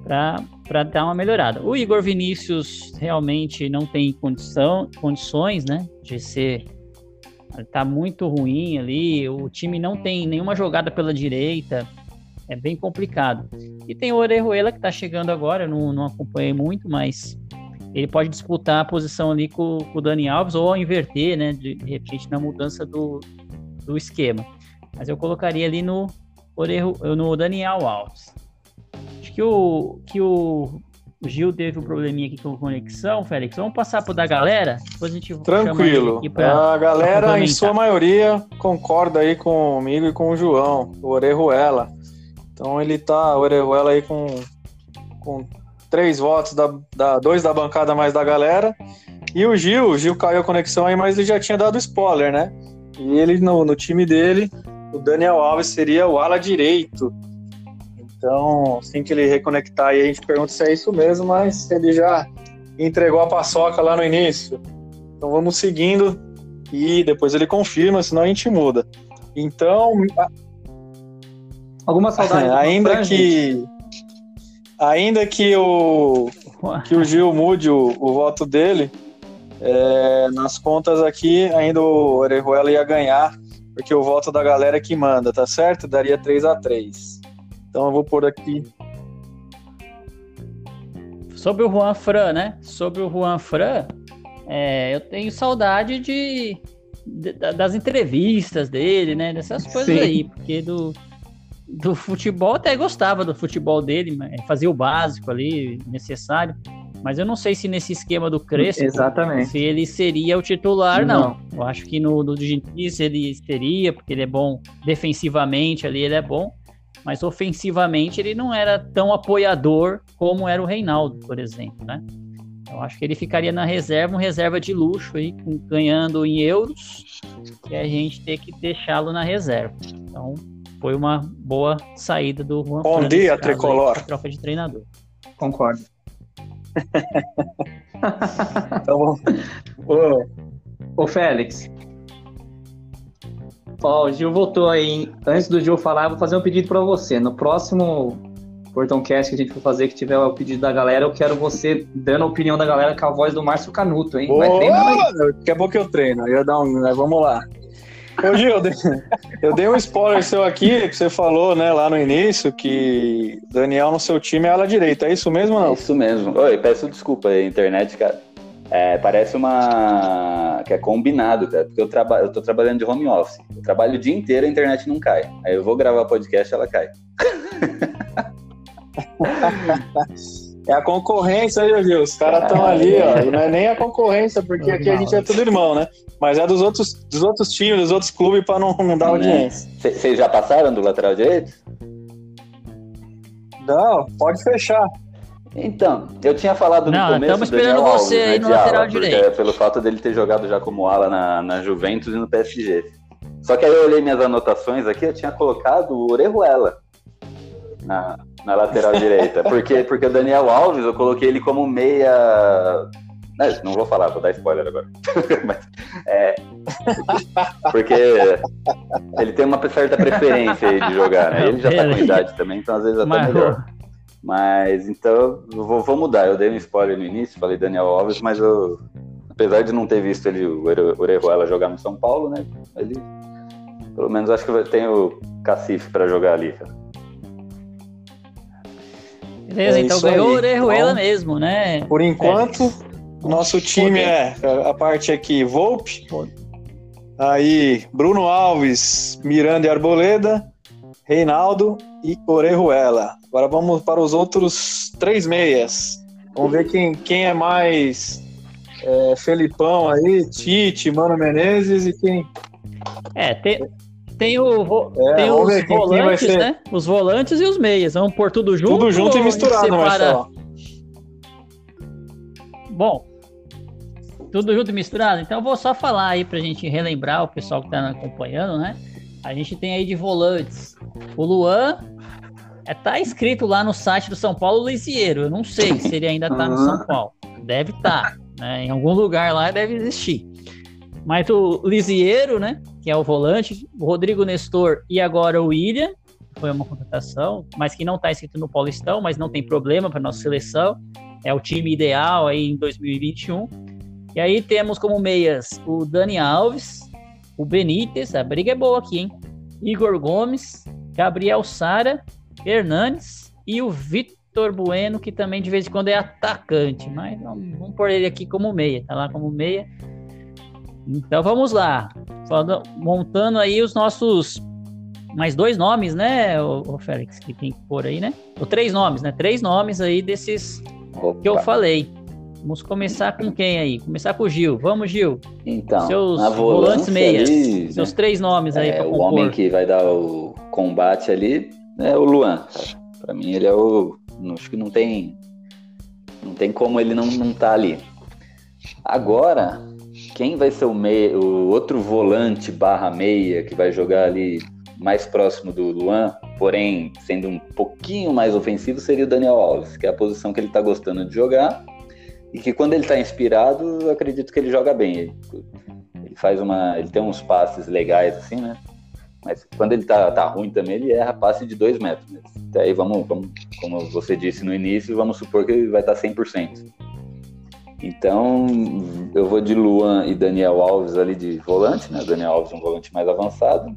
para dar uma melhorada. O Igor Vinícius realmente não tem condição, condições, né? De ser tá muito ruim ali, o time não tem nenhuma jogada pela direita, é bem complicado. E tem o Orejuela que tá chegando agora, não, não acompanhei muito, mas ele pode disputar a posição ali com, com o Dani Alves ou inverter, né, de, de, repente na mudança do, do esquema. Mas eu colocaria ali no, Orejo, no Daniel Alves. Acho que o, que o o Gil teve um probleminha aqui com conexão, Félix. Vamos passar pro da galera? Depois a gente Tranquilo. Pra, a galera, em sua maioria, concorda aí comigo e com o João, o Orejuela. Então ele tá, o Orejuela aí com, com três votos, da, da, dois da bancada mais da galera. E o Gil, o Gil caiu a conexão aí, mas ele já tinha dado spoiler, né? E ele, no, no time dele, o Daniel Alves seria o ala direito. Então, assim que ele reconectar aí, a gente pergunta se é isso mesmo, mas ele já entregou a paçoca lá no início. Então vamos seguindo e depois ele confirma, senão a gente muda. Então. Alguma saudade? (laughs) ainda que. Ainda que o, que o Gil mude o, o voto dele, é, nas contas aqui, ainda o Orejuela ia ganhar, porque o voto da galera é que manda, tá certo? Daria 3 a 3 Então eu vou pôr aqui. Sobre o Juan Fran, né? Sobre o Juan Fran, é, eu tenho saudade de, de, das entrevistas dele, né? Dessas coisas Sim. aí, porque do, do futebol até gostava do futebol dele, fazia o básico ali, necessário. Mas eu não sei se nesse esquema do Crespo, Exatamente. se ele seria o titular, não. não. Eu acho que no, no Diniz ele seria, porque ele é bom defensivamente ali, ele é bom. Mas ofensivamente ele não era tão apoiador como era o Reinaldo, por exemplo, né? Eu acho que ele ficaria na reserva, um reserva de luxo aí, ganhando em euros, e a gente ter que deixá-lo na reserva. Então, foi uma boa saída do Juan Bom dia, Tricolor. Aí, troca de treinador. Concordo. então, (laughs) ô, ô Félix. Ó, o Gil voltou aí. Antes do Gil falar, eu vou fazer um pedido para você. No próximo Portão Cast que a gente for fazer, que tiver o pedido da galera, eu quero você dando a opinião da galera com a voz do Márcio Canuto, hein? Vai treinando aí. Daqui a pouco eu treino. Eu dar um. Vamos lá. Ô Gil, eu dei, eu dei um spoiler seu aqui, que você falou, né, lá no início, que Daniel no seu time é ala direita. É isso mesmo ou não? É isso mesmo. Oi, peço desculpa aí, internet, cara. É, parece uma. que é combinado, cara, porque eu, traba... eu tô trabalhando de home office. Eu trabalho o dia inteiro a internet não cai. Aí eu vou gravar podcast ela cai. É a concorrência viu? Os caras estão ali, ó. E não é nem a concorrência, porque aqui a gente é tudo irmão, né? Mas é dos outros, dos outros times, dos outros clubes, para não, não dar né? audiência. Vocês já passaram do lateral direito? Não, pode fechar. Então, eu tinha falado não, no começo. Estamos esperando Daniel você Alves, aí né, no lateral ala, direito. É pelo fato dele ter jogado já como ala na, na Juventus e no PSG. Só que aí eu olhei minhas anotações aqui, eu tinha colocado o Orejuela na, na lateral (laughs) direita. Porque, porque o Daniel Alves, eu coloquei ele como meia. Não, não vou falar, vou dar spoiler agora. (laughs) Mas, é, porque ele tem uma certa preferência aí de jogar, né? Ele já tá com idade também, então às vezes até melhor. Mas então, vou, vou mudar. Eu dei um spoiler no início, falei Daniel Alves, mas eu, apesar de não ter visto ele, o Orejuela jogar no São Paulo, né? Ele, pelo menos acho que tem o Cacife para jogar ali, cara. Beleza, é então ganhou o Orejuela mesmo, né? Por enquanto, é. nosso time é a parte aqui, Volpe. Aí, Bruno Alves, Miranda e Arboleda, Reinaldo e Orejuela. Agora vamos para os outros três meias. Vamos ver quem, quem é mais é, Felipão aí, Tite, Mano Menezes e quem. É, tem, tem, o, é, tem os volantes, né? Os volantes e os meias. Vamos pôr tudo junto. Tudo junto e misturado, Marcelo. Bom, tudo junto e misturado. Então eu vou só falar aí pra gente relembrar o pessoal que tá acompanhando, né? A gente tem aí de volantes o Luan. É, tá escrito lá no site do São Paulo Lisieiro. Eu não sei se ele ainda tá no São Paulo. Deve estar. Tá, né? Em algum lugar lá deve existir. Mas o Lisieiro, né? que é o volante, o Rodrigo Nestor e agora o William, foi uma contratação, mas que não está escrito no Paulistão, mas não tem problema para nossa seleção. É o time ideal aí em 2021. E aí temos como meias o Dani Alves, o Benítez, a briga é boa aqui, hein? Igor Gomes, Gabriel Sara, Hernanes e o Vitor Bueno, que também de vez em quando é atacante, mas vamos, vamos pôr ele aqui como meia, tá lá como meia. Então vamos lá. Montando aí os nossos mais dois nomes, né, o, Félix, que tem que pôr aí, né? Ou três nomes, né? Três nomes aí desses Opa. que eu falei. Vamos começar com quem aí? Começar com o Gil. Vamos, Gil. Então, seus volantes meias. Ali, seus né? três nomes aí é, para compor. O homem que vai dar o combate ali é o Luan. Para mim ele é o, acho que não tem não tem como ele não não tá ali. Agora, quem vai ser o meia, o outro volante barra meia que vai jogar ali mais próximo do Luan, porém sendo um pouquinho mais ofensivo, seria o Daniel Alves, que é a posição que ele está gostando de jogar e que quando ele está inspirado, acredito que ele joga bem. Ele, ele, faz uma, ele tem uns passes legais assim, né? Mas quando ele tá, tá ruim também, ele erra passe de dois metros. Né? Até aí vamos, vamos, como você disse no início, vamos supor que ele vai estar 100%. Então, eu vou de Luan e Daniel Alves ali de volante, né? Daniel Alves um volante mais avançado.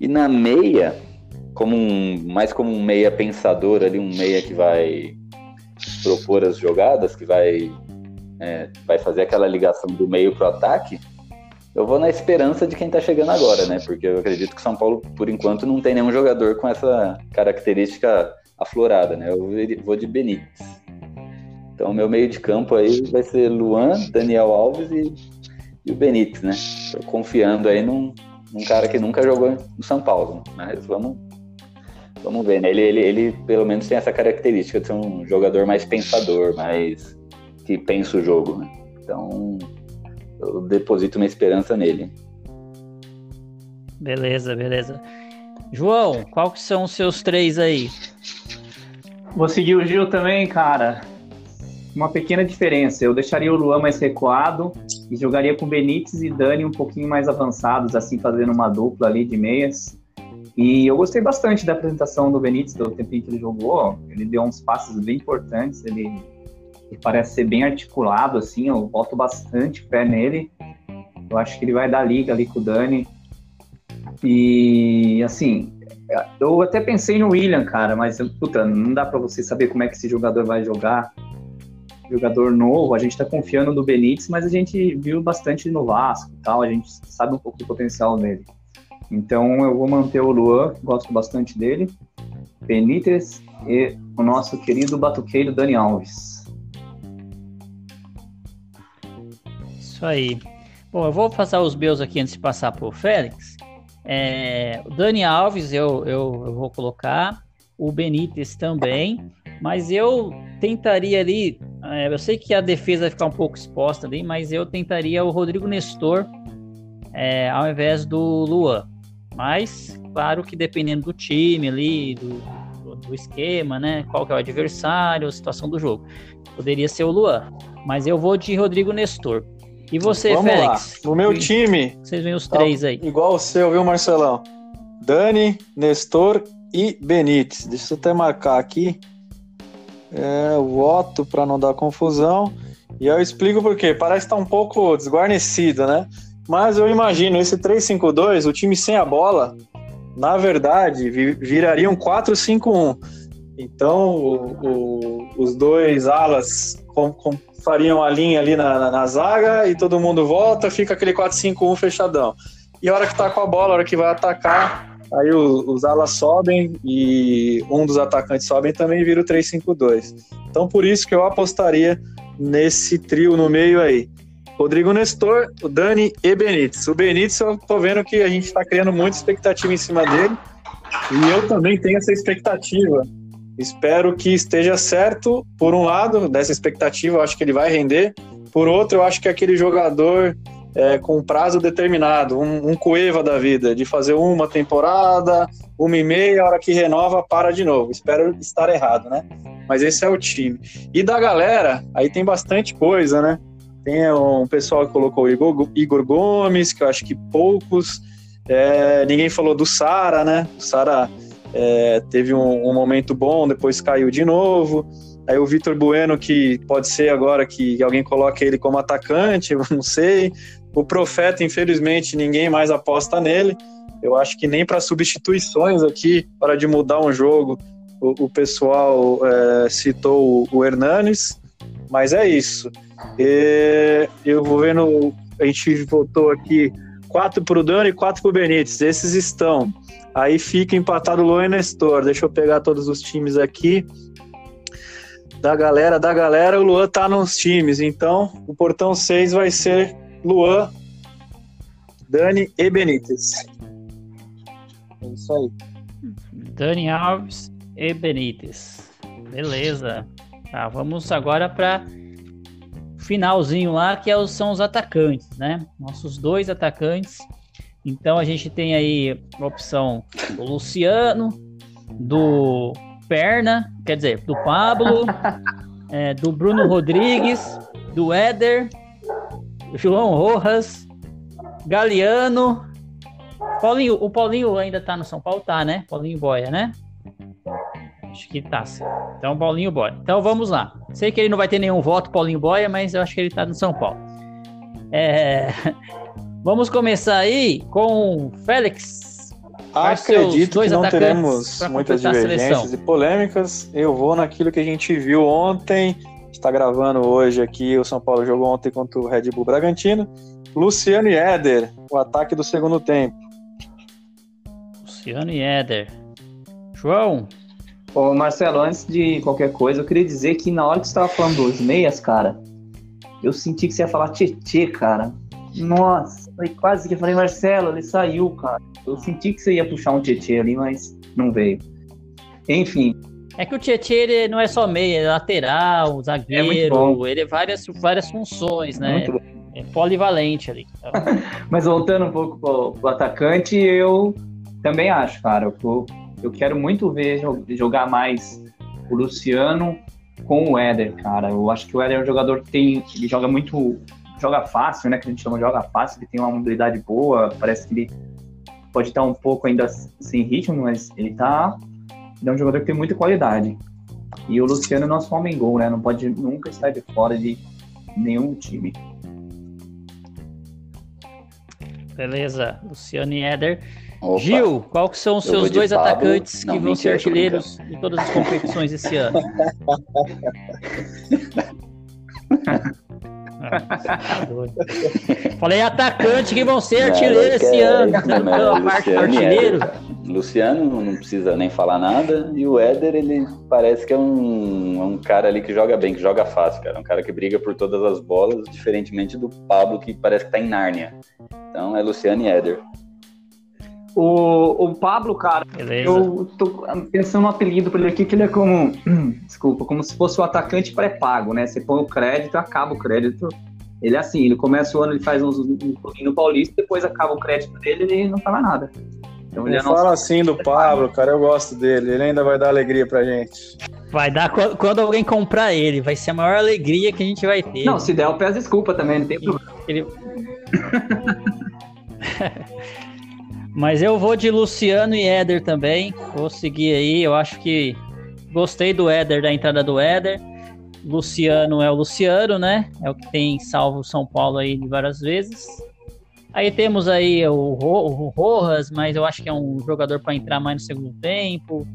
E na meia, como um, mais como um meia pensador ali, um meia que vai propor as jogadas, que vai, é, vai fazer aquela ligação do meio para o ataque, eu vou na esperança de quem está chegando agora, né? Porque eu acredito que São Paulo, por enquanto, não tem nenhum jogador com essa característica aflorada, né? Eu vou de Benítez. Então, meu meio de campo aí vai ser Luan, Daniel Alves e, e o Benítez, né? Tô confiando aí num, num cara que nunca jogou no São Paulo. Mas vamos, vamos ver, né? Ele, ele, ele pelo menos tem essa característica de ser um jogador mais pensador, mais que pensa o jogo, né? Então, eu deposito uma esperança nele. Beleza, beleza. João, qual que são os seus três aí? Vou seguir o Gil também, cara. Uma pequena diferença. Eu deixaria o Luan mais recuado e jogaria com Benítez e Dani um pouquinho mais avançados, assim, fazendo uma dupla ali de meias. E eu gostei bastante da apresentação do Benítez, do tempinho que ele jogou. Ele deu uns passes bem importantes, ele ele parece ser bem articulado, assim, eu boto bastante pé nele. Eu acho que ele vai dar liga ali com o Dani. E, assim, eu até pensei no William, cara, mas, puta, não dá para você saber como é que esse jogador vai jogar. Jogador novo, a gente tá confiando no Benítez, mas a gente viu bastante no Vasco e tal, a gente sabe um pouco do potencial dele. Então eu vou manter o Luan, gosto bastante dele. Benítez e o nosso querido batuqueiro Dani Alves. Isso aí. Bom, eu vou passar os meus aqui antes de passar para o Félix. É, o Dani Alves eu, eu, eu, vou colocar, o Benítez também, mas eu tentaria ali. É, eu sei que a defesa vai ficar um pouco exposta ali, mas eu tentaria o Rodrigo Nestor é, ao invés do Luan. Mas, claro que dependendo do time ali, do, do, esquema, né? Qual que é o adversário, a situação do jogo. Poderia ser o Luan. Mas eu vou de Rodrigo Nestor. E você, Vamos Félix? Lá. No meu time. Vocês veem os três tá aí. Igual o seu, viu, Marcelão? Dani, Nestor e Benítez. Deixa eu até marcar aqui. É, o voto para não dar confusão. E eu explico por quê. Parece estar tá um pouco desguarnecido, né? Mas eu imagino esse 3-5-2, o time sem a bola, na verdade, viraria um 4-5-1. Então, o, o, os dois alas com, com, fariam a linha ali na, na, na, zaga e todo mundo volta, fica aquele 4-5-1 fechadão. E a hora que tá com a bola, a hora que vai atacar, aí os, os alas sobem e um dos atacantes sobem também vira o 3-5-2. Então por isso que eu apostaria nesse trio no meio aí. Rodrigo Nestor, o Dani e Benítez. O Benítez eu tô vendo que a gente está criando muita expectativa em cima dele. E eu também tenho essa expectativa Espero que esteja certo, por um lado, dessa expectativa, eu acho que ele vai render. Por outro, eu acho que aquele jogador é, com prazo determinado, um, um da vida, de fazer uma temporada, uma e meia, a hora que renova, para de novo. Espero estar errado, né? Mas esse é o time. E da galera, aí tem bastante coisa, né? Tem um pessoal que colocou o Igor, Igor Gomes, que eu acho que poucos. É, ninguém falou do Sara, né? O Sara é, teve um, um, momento bom, depois caiu de novo. Aí o Vitor Bueno, que pode ser agora que alguém coloque ele como atacante, (laughs) não sei. O Profeta, infelizmente, ninguém mais aposta nele. Eu acho que nem para substituições aqui, para de mudar um jogo, o, o pessoal é, citou o, o Hernanes, mas é isso. E eu vou vendo, a gente votou aqui quatro para o Dani e quatro para o Benítez. Esses estão. Aí fica empatado e Nestor. Deixa eu pegar todos os times aqui. da galera, da galera, o Luan tá nos times. Então, o portão 6 vai ser Luan, Dani e Benítez. É isso aí. Dani Alves e Benítez. Beleza. Tá, vamos agora para finalzinho lá, que é são os atacantes, né? Nossos dois atacantes. Então a gente tem aí a opção do Luciano, do Perna, quer dizer, do Pablo, (laughs) é, do Bruno Rodrigues, do Éder, João Rojas, Galeano. Paulinho, o Paulinho ainda tá no São Paulo, tá, né? Paulinho Boia, né? Acho que tá. Então, Paulinho Boia. Então, vamos lá. Sei que ele não vai ter nenhum voto, Paulinho Boia, mas eu acho que ele tá no São Paulo. É... (laughs) Vamos começar aí com Félix. Acredito que não teremos muitas divergências e polêmicas. Eu vou naquilo que a gente viu ontem. Está gravando hoje aqui. O São Paulo jogou ontem contra o Red Bull Bragantino. Luciano e Éder, o ataque do segundo tempo. Luciano e Éder. João. Ô, Marcelo, antes de qualquer coisa, eu queria dizer que na hora que você estava falando dos meias, cara, eu senti que você ia falar Tietê, cara. Nossa, quase que eu falei, Marcelo, ele saiu, cara. Eu senti que você ia puxar um Tietê ali, mas não veio. Enfim. É que o Tietê ele não é só meia, é lateral, zagueiro, é ele é várias, várias funções, né? É polivalente ali. (laughs) Mas voltando um pouco pro, pro atacante, eu também acho, cara. Eu, eu quero muito ver jogar mais o Luciano com o Éder, cara. Eu acho que o Éder é um jogador que tem. Ele joga muito. Joga fácil, né? Que a gente chama de joga fácil, ele tem uma mobilidade boa. Parece que ele pode estar um pouco ainda sem ritmo, mas ele tá. Ele é um jogador que tem muita qualidade. E o Luciano é nosso homem gol, né? Não pode nunca estar de fora de nenhum time. Beleza, Luciano e Éder. Opa. Gil, qual que são os seus dois Pablo. atacantes Não, que vão ser artilheiros em todas as competições esse ano? (laughs) Falei atacante que vão ser artilheiros esse é, ano. Não parte artilheiro? Luciano não precisa nem falar nada. E o Éder, ele parece que é um, é um cara ali que joga bem, que joga fácil, cara. Um cara que briga por todas as bolas, diferentemente do Pablo, que parece que tá em Nárnia. Então é Luciano e Éder. O, o Pablo, cara, Beleza. eu tô pensando no apelido para ele aqui, que ele é como. Desculpa, como se fosse o atacante pré-pago, né? Você põe o crédito acaba o crédito. Ele é assim, ele começa o ano, ele faz uns um no Paulista, depois acaba o crédito dele e não fala nada. Então, ele é fala assim do Pablo, cara, eu gosto dele. Ele ainda vai dar alegria pra gente. Vai dar quando alguém comprar ele, vai ser a maior alegria que a gente vai ter. Não, se der, eu peço desculpa também, não tem problema. Ele... (laughs) (laughs) Mas eu vou de Luciano e Éder também. Vou seguir aí. Eu acho que gostei do Éder, da entrada do Éder. Luciano é o Luciano, né? É o que tem salvo São Paulo aí várias vezes. Aí temos aí o, o Rojas, mas eu acho que é um jogador para entrar mais no segundo tempo.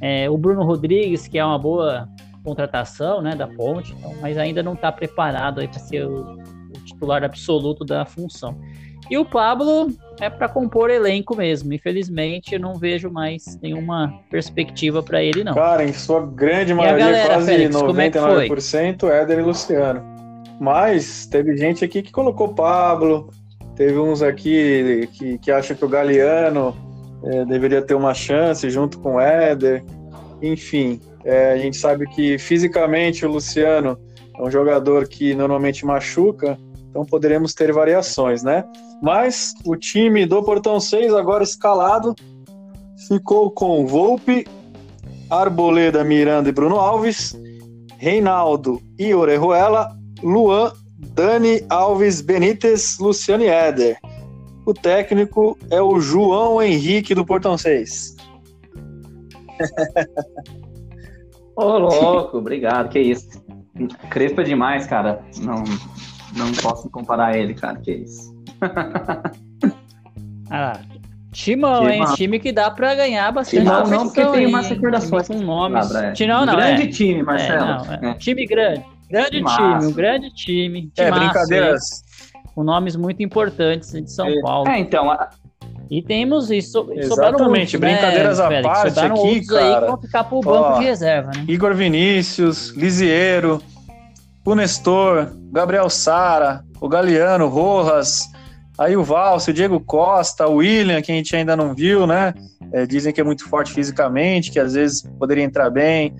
É, o Bruno Rodrigues, que é uma boa contratação, né, da Ponte, então, mas ainda não está preparado aí para ser o, o titular absoluto da função. E o Pablo é para compor elenco mesmo. Infelizmente, eu não vejo mais nenhuma perspectiva para ele, não. Cara, em sua grande maioria, galera, quase Félix, 99%, é Éder e Luciano. Mas teve gente aqui que colocou Pablo, teve uns aqui que, que acham que o Galeano é, deveria ter uma chance junto com o Éder. Enfim, é, a gente sabe que fisicamente o Luciano é um jogador que normalmente machuca, então poderemos ter variações, né? Mas o time do Portão 6, agora escalado, ficou com Volpe, Arboleda, Miranda e Bruno Alves, Reinaldo e Orejuela, Luan, Dani Alves Benítez, Luciano e Éder. O técnico é o João Henrique do Portão 6. Ô, oh, louco, obrigado, que isso. Crespa demais, cara. Não, não posso comparar ele, cara, que isso. ah, Timão, hein? Time que dá pra ganhar bastante. Timão não, porque tem umas recordações com nomes. É. Timão não, grande é. time, Marcelo. É, não, é. Time grande. Grande time, um grande time. É, brincadeiras. Com nomes muito importantes de São é. Paulo. É, então, a, E temos isso. Exatamente, né, brincadeiras né, à parte aqui, cara. Aí que vão ficar pro banco ó, de reserva, né? Igor Vinícius, Lisiero, o Nestor, Gabriel Sara, o Galeano, Rojas, aí o Valso, o Diego Costa, o William, que a gente ainda não viu, né? É, dizem que é muito forte fisicamente, que às vezes poderia entrar bem.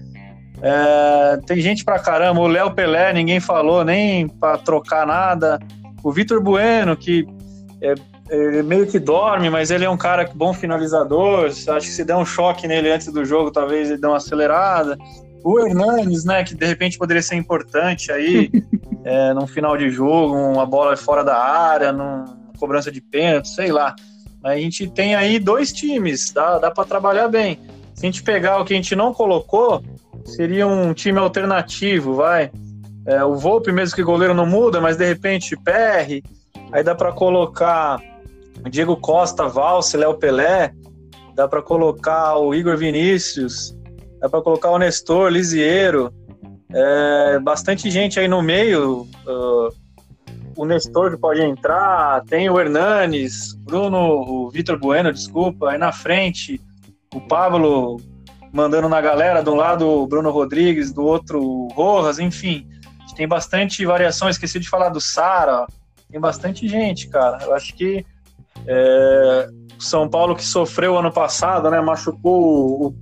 É, tem gente pra caramba, o Léo Pelé, ninguém falou nem para trocar nada. O Vitor Bueno, que é, é, meio que dorme, mas ele é um cara bom finalizador. Acho que se der um choque nele antes do jogo, talvez ele dê uma acelerada. O Hernanes, né, que de repente poderia ser importante aí (laughs) é, num final de jogo, uma bola fora da área, numa cobrança de pênalti, sei lá. A gente tem aí dois times, dá, dá para trabalhar bem. Se a gente pegar o que a gente não colocou, seria um time alternativo, vai. É, o Volpe, mesmo que goleiro não muda, mas de repente PR, aí dá para colocar Diego Costa, Valse, Léo Pelé, dá para colocar o Igor Vinícius, dá para colocar o Nestor, Lisiero, é, bastante gente aí no meio. Uh, o Nestor que pode entrar, tem o Hernanes, Bruno, o Vitor Bueno, desculpa, aí na frente o Pablo mandando na galera, de um lado o Bruno Rodrigues, do outro o Rojas, enfim. Tem bastante variação, esqueci de falar do Sara, tem bastante gente, cara. Eu acho que é, São Paulo que sofreu ano passado, né? Machucou o,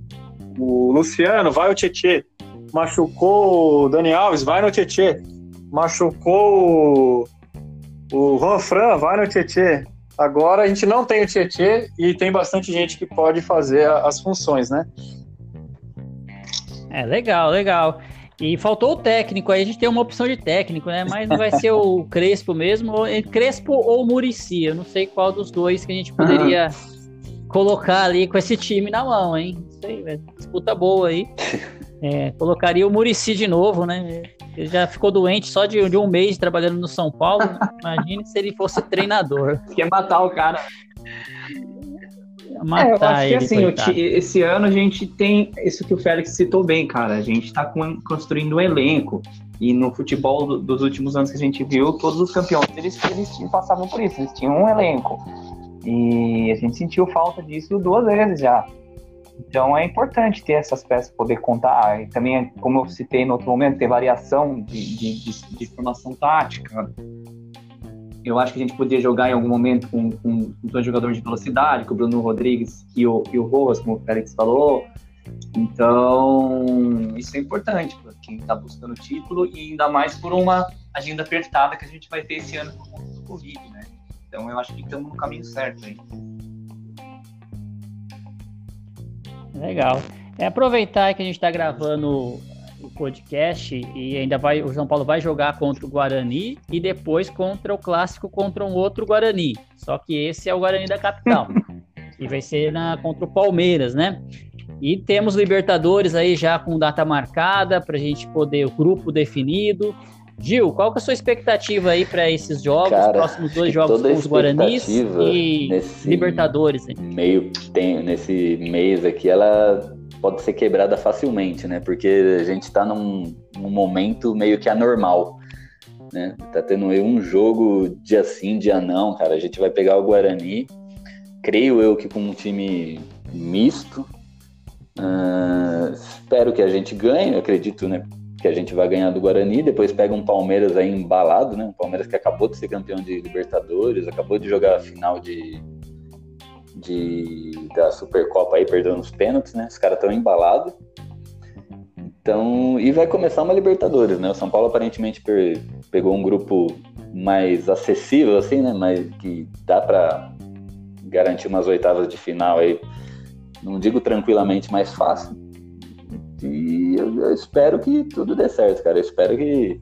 o Luciano, vai o Tietê. Machucou o Dani Alves, vai no Tietê. Machucou o, o Juan Fran, vai no Tietê. Agora a gente não tem o Tietê e tem bastante gente que pode fazer as funções, né? É, legal, legal. E faltou o técnico, aí a gente tem uma opção de técnico, né? Mas não vai ser o (laughs) Crespo mesmo, Crespo ou Murici, eu não sei qual dos dois que a gente poderia. (laughs) colocar ali com esse time na mão, hein? Sei, véio. disputa boa aí. (laughs) É, colocaria o Murici de novo, né? Ele já ficou doente só de, de um mês trabalhando no São Paulo. (laughs) Imagine se ele fosse treinador. Quer matar o cara matar é, eu acho que assim, esse ano a gente tem isso que o Félix citou bem, cara. A gente está construindo um elenco. E no futebol do, dos últimos anos que a gente viu, todos os campeões eles, eles passavam por isso, eles tinham um elenco. E a gente sentiu falta disso duas vezes já. Então é importante ter essas peças poder contar. E também, como eu citei no outro momento, ter variação de, de, de, de formação tática. Eu acho que a gente podia jogar em algum momento com, com, com dois jogadores de velocidade, com o Bruno Rodrigues e o, e o Rojas, como o Félix falou. Então, isso é importante para quem está buscando o título e ainda mais por uma agenda apertada que a gente vai ter esse ano com o Covid, né? Então, eu acho que estamos no caminho certo aí. Legal. É aproveitar que a gente está gravando o podcast e ainda vai o São Paulo vai jogar contra o Guarani e depois contra o clássico contra um outro Guarani. Só que esse é o Guarani da capital. (laughs) e vai ser na contra o Palmeiras, né? E temos Libertadores aí já com data marcada para a gente poder o grupo definido. Gil, qual que é a sua expectativa aí para esses jogos, Cara, os próximos dois jogos com os Guaranis e Libertadores? Hein? Meio tem nesse mês aqui, ela pode ser quebrada facilmente, né? Porque a gente está num, num, momento meio que anormal, né? Tá tendo um jogo dia sim, dia não, cara. A gente vai pegar o Guarani, creio eu que com um time misto. Uh, espero que a gente ganhe, acredito, né? Que a gente vai ganhar do Guarani, depois pega um Palmeiras aí embalado, né? Um Palmeiras que acabou de ser campeão de Libertadores, acabou de jogar a final de, de, da Supercopa aí, perdendo os pênaltis, né? Os caras estão embalados. Então, e vai começar uma Libertadores, né? O São Paulo aparentemente per, pegou um grupo mais acessível, assim, né? Mas que dá para garantir umas oitavas de final aí. Não digo tranquilamente mais fácil. E eu, eu espero que tudo dê certo, cara. Eu espero que,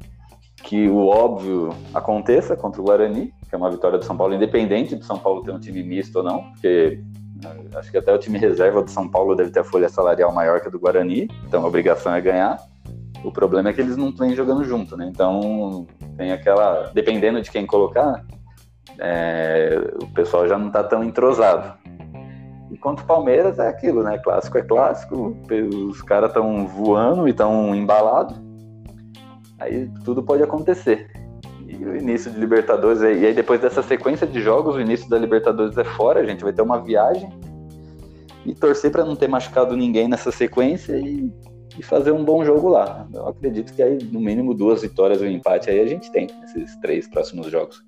que o óbvio aconteça contra o Guarani que é uma vitória do São Paulo, independente do São Paulo ter um time misto ou não, porque eh, acho que até o time reserva do São Paulo deve ter a folha salarial maior que a do Guarani, então a obrigação é ganhar. O problema é que eles não vêm jogando junto, né? Então tem aquela. Dependendo de quem colocar, é, o pessoal já não está tão entrosado. E contra o Palmeiras é aquilo, né? Clássico é clássico, os caras estão voando e estão embalados. Aí tudo pode acontecer. o início de Libertadores. E aí, depois dessa sequência de jogos, o início da Libertadores é fora. A gente vai ter uma viagem e torcer para não ter machucado ninguém nessa sequência e, e, fazer um bom jogo lá. Eu acredito que aí, no mínimo, duas vitórias e um empate aí a gente tem nesses três próximos jogos.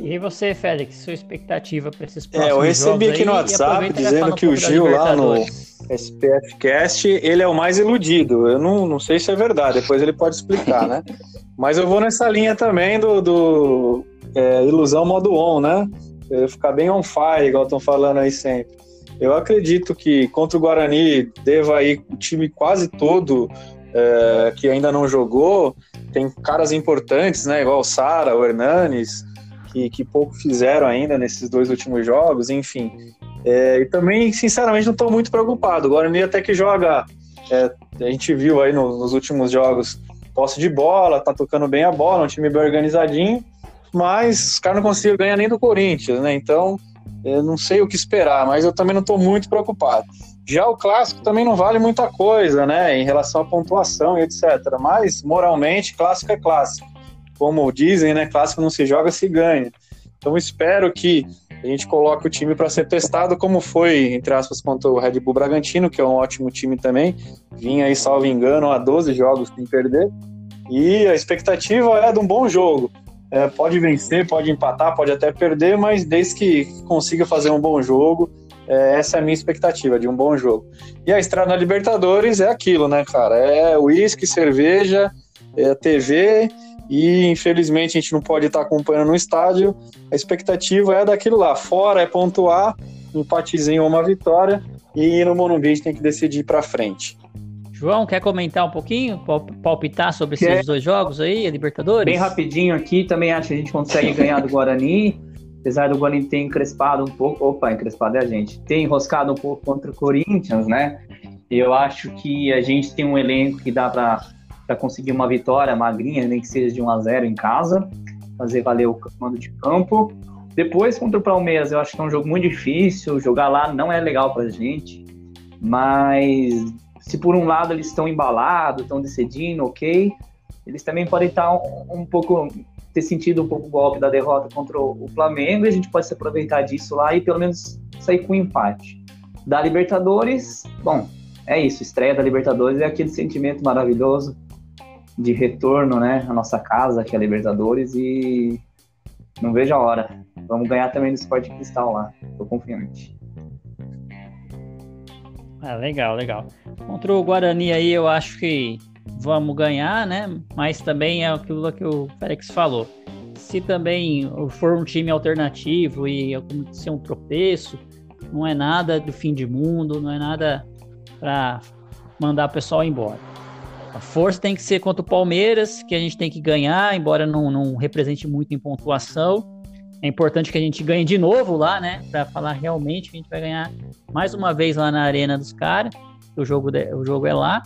E você, Félix, sua expectativa para esses próximos É, eu recebi aqui no WhatsApp dizendo que o Gil lá no SPF Cast, ele é o mais iludido. Eu não, não sei se é verdade, depois ele pode explicar, né? Mas eu vou nessa linha também do, do é, ilusão modo on, né? Eu ficar bem on fire, igual estão falando aí sempre. Eu acredito que contra o Guarani deva ir o time quase todo é, que ainda não jogou. Tem caras importantes, né? Igual o Sara, o Hernanes, que, que pouco fizeram ainda nesses dois últimos jogos, enfim. É, e também, sinceramente, não estou muito preocupado. O Guarani até que joga, é, a gente viu aí no, nos últimos jogos, posse de bola, tá tocando bem a bola, um time bem organizadinho, mas os caras não conseguiram ganhar nem do Corinthians, né? Então, eu não sei o que esperar, mas eu também não estou muito preocupado. Já o clássico também não vale muita coisa, né, em relação à pontuação e etc. Mas, moralmente, clássico é clássico. Como dizem, né, clássico não se joga, se ganha. Então, espero que a gente coloque o time para ser testado, como foi, entre aspas, contra o Red Bull Bragantino, que é um ótimo time também. Vinha aí, salvo engano, a 12 jogos sem perder. E a expectativa é de um bom jogo. É, pode vencer, pode empatar, pode até perder, mas desde que consiga fazer um bom jogo, é, essa é a minha expectativa, de um bom jogo. E a estrada na Libertadores é aquilo, né, cara? É uísque, cerveja, é TV e infelizmente a gente não pode estar acompanhando no estádio. A expectativa é daquilo lá. Fora é pontuar, empatezinho ou uma vitória, e no Morumbi a gente tem que decidir para frente. João, quer comentar um pouquinho, palpitar sobre esses dois jogos aí, a Libertadores? Bem rapidinho aqui, também acho que a gente consegue ganhar do Guarani, apesar do Guarani ter encrespado um pouco, opa, encrespado é a gente, ter enroscado um pouco contra o Corinthians, né? Eu acho que a gente tem um elenco que dá para conseguir uma vitória magrinha, nem que seja de 1 a 0 em casa, fazer valer o mando de campo. Depois, contra o Palmeiras, eu acho que é um jogo muito difícil, jogar lá não é legal pra gente, mas se por um lado eles estão embalados, estão decidindo, ok, eles também podem estar um, um, pouco ter sentido um pouco o golpe da derrota contra o Flamengo e a gente pode se aproveitar disso lá e pelo menos sair com um empate. Da Libertadores, bom, é isso, estreia da Libertadores é aquele sentimento maravilhoso de retorno, né, à nossa casa, que é a Libertadores e não vejo a hora. Vamos ganhar também no Esporte Cristal lá, tô confiante. Ah, legal, legal. Contra o Guarani aí eu acho que vamos ganhar, né? Mas também é aquilo que o Félix falou. Se também for um time alternativo e acontecer um tropeço, não é nada do fim de mundo, não é nada para mandar o pessoal embora. A força tem que ser contra o Palmeiras, que a gente tem que ganhar, embora não, não represente muito em pontuação. É importante que a gente ganhe de novo lá, né? Para falar realmente que a gente vai ganhar mais uma vez lá na arena dos caras. O jogo, o jogo é lá.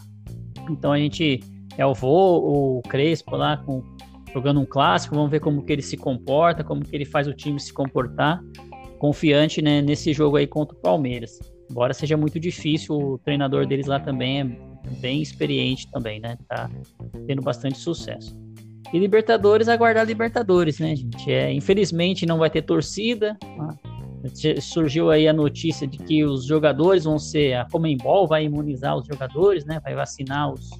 Então a gente é o Vô, o Crespo lá com, jogando um clássico. Vamos ver como que ele se comporta, como que ele faz o time se comportar. Confiante né, nesse jogo aí contra o Palmeiras. Embora seja muito difícil, o treinador deles lá também é bem experiente também, né? Tá tendo bastante sucesso. E Libertadores, aguardar Libertadores, né, gente? É, infelizmente não vai ter torcida. Tá? Surgiu aí a notícia de que os jogadores vão ser. A Comembol vai imunizar os jogadores, né? Vai vacinar os,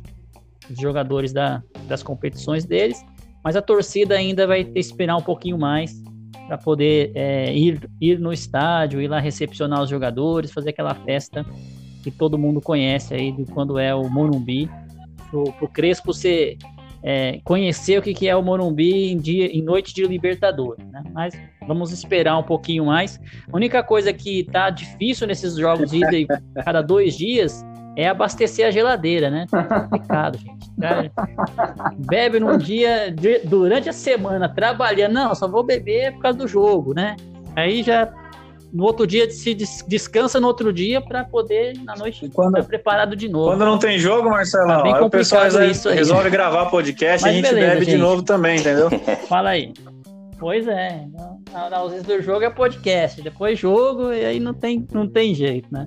os jogadores da, das competições deles. Mas a torcida ainda vai ter que esperar um pouquinho mais para poder é, ir, ir no estádio, ir lá recepcionar os jogadores, fazer aquela festa que todo mundo conhece aí de quando é o Morumbi. Pro Crespo ser é, conhecer o que, que é o Morumbi em, dia, em noite de Libertadores, né? Mas vamos esperar um pouquinho mais. A única coisa que tá difícil nesses jogos de (laughs) cada dois dias é abastecer a geladeira, né? Tá complicado, gente. bebe num dia, durante a semana, trabalhando, não, só vou beber por causa do jogo, né? Aí já no outro dia se descansa no outro dia para poder na noite quando, estar preparado de novo. Quando não tem jogo, Marcelão, tá o pessoal resolve, gravar podcast e a gente beleza, bebe gente. de novo também, entendeu? (laughs) Fala aí. Pois é, na, na ausência do jogo é podcast, depois jogo e aí não tem, não tem jeito, né?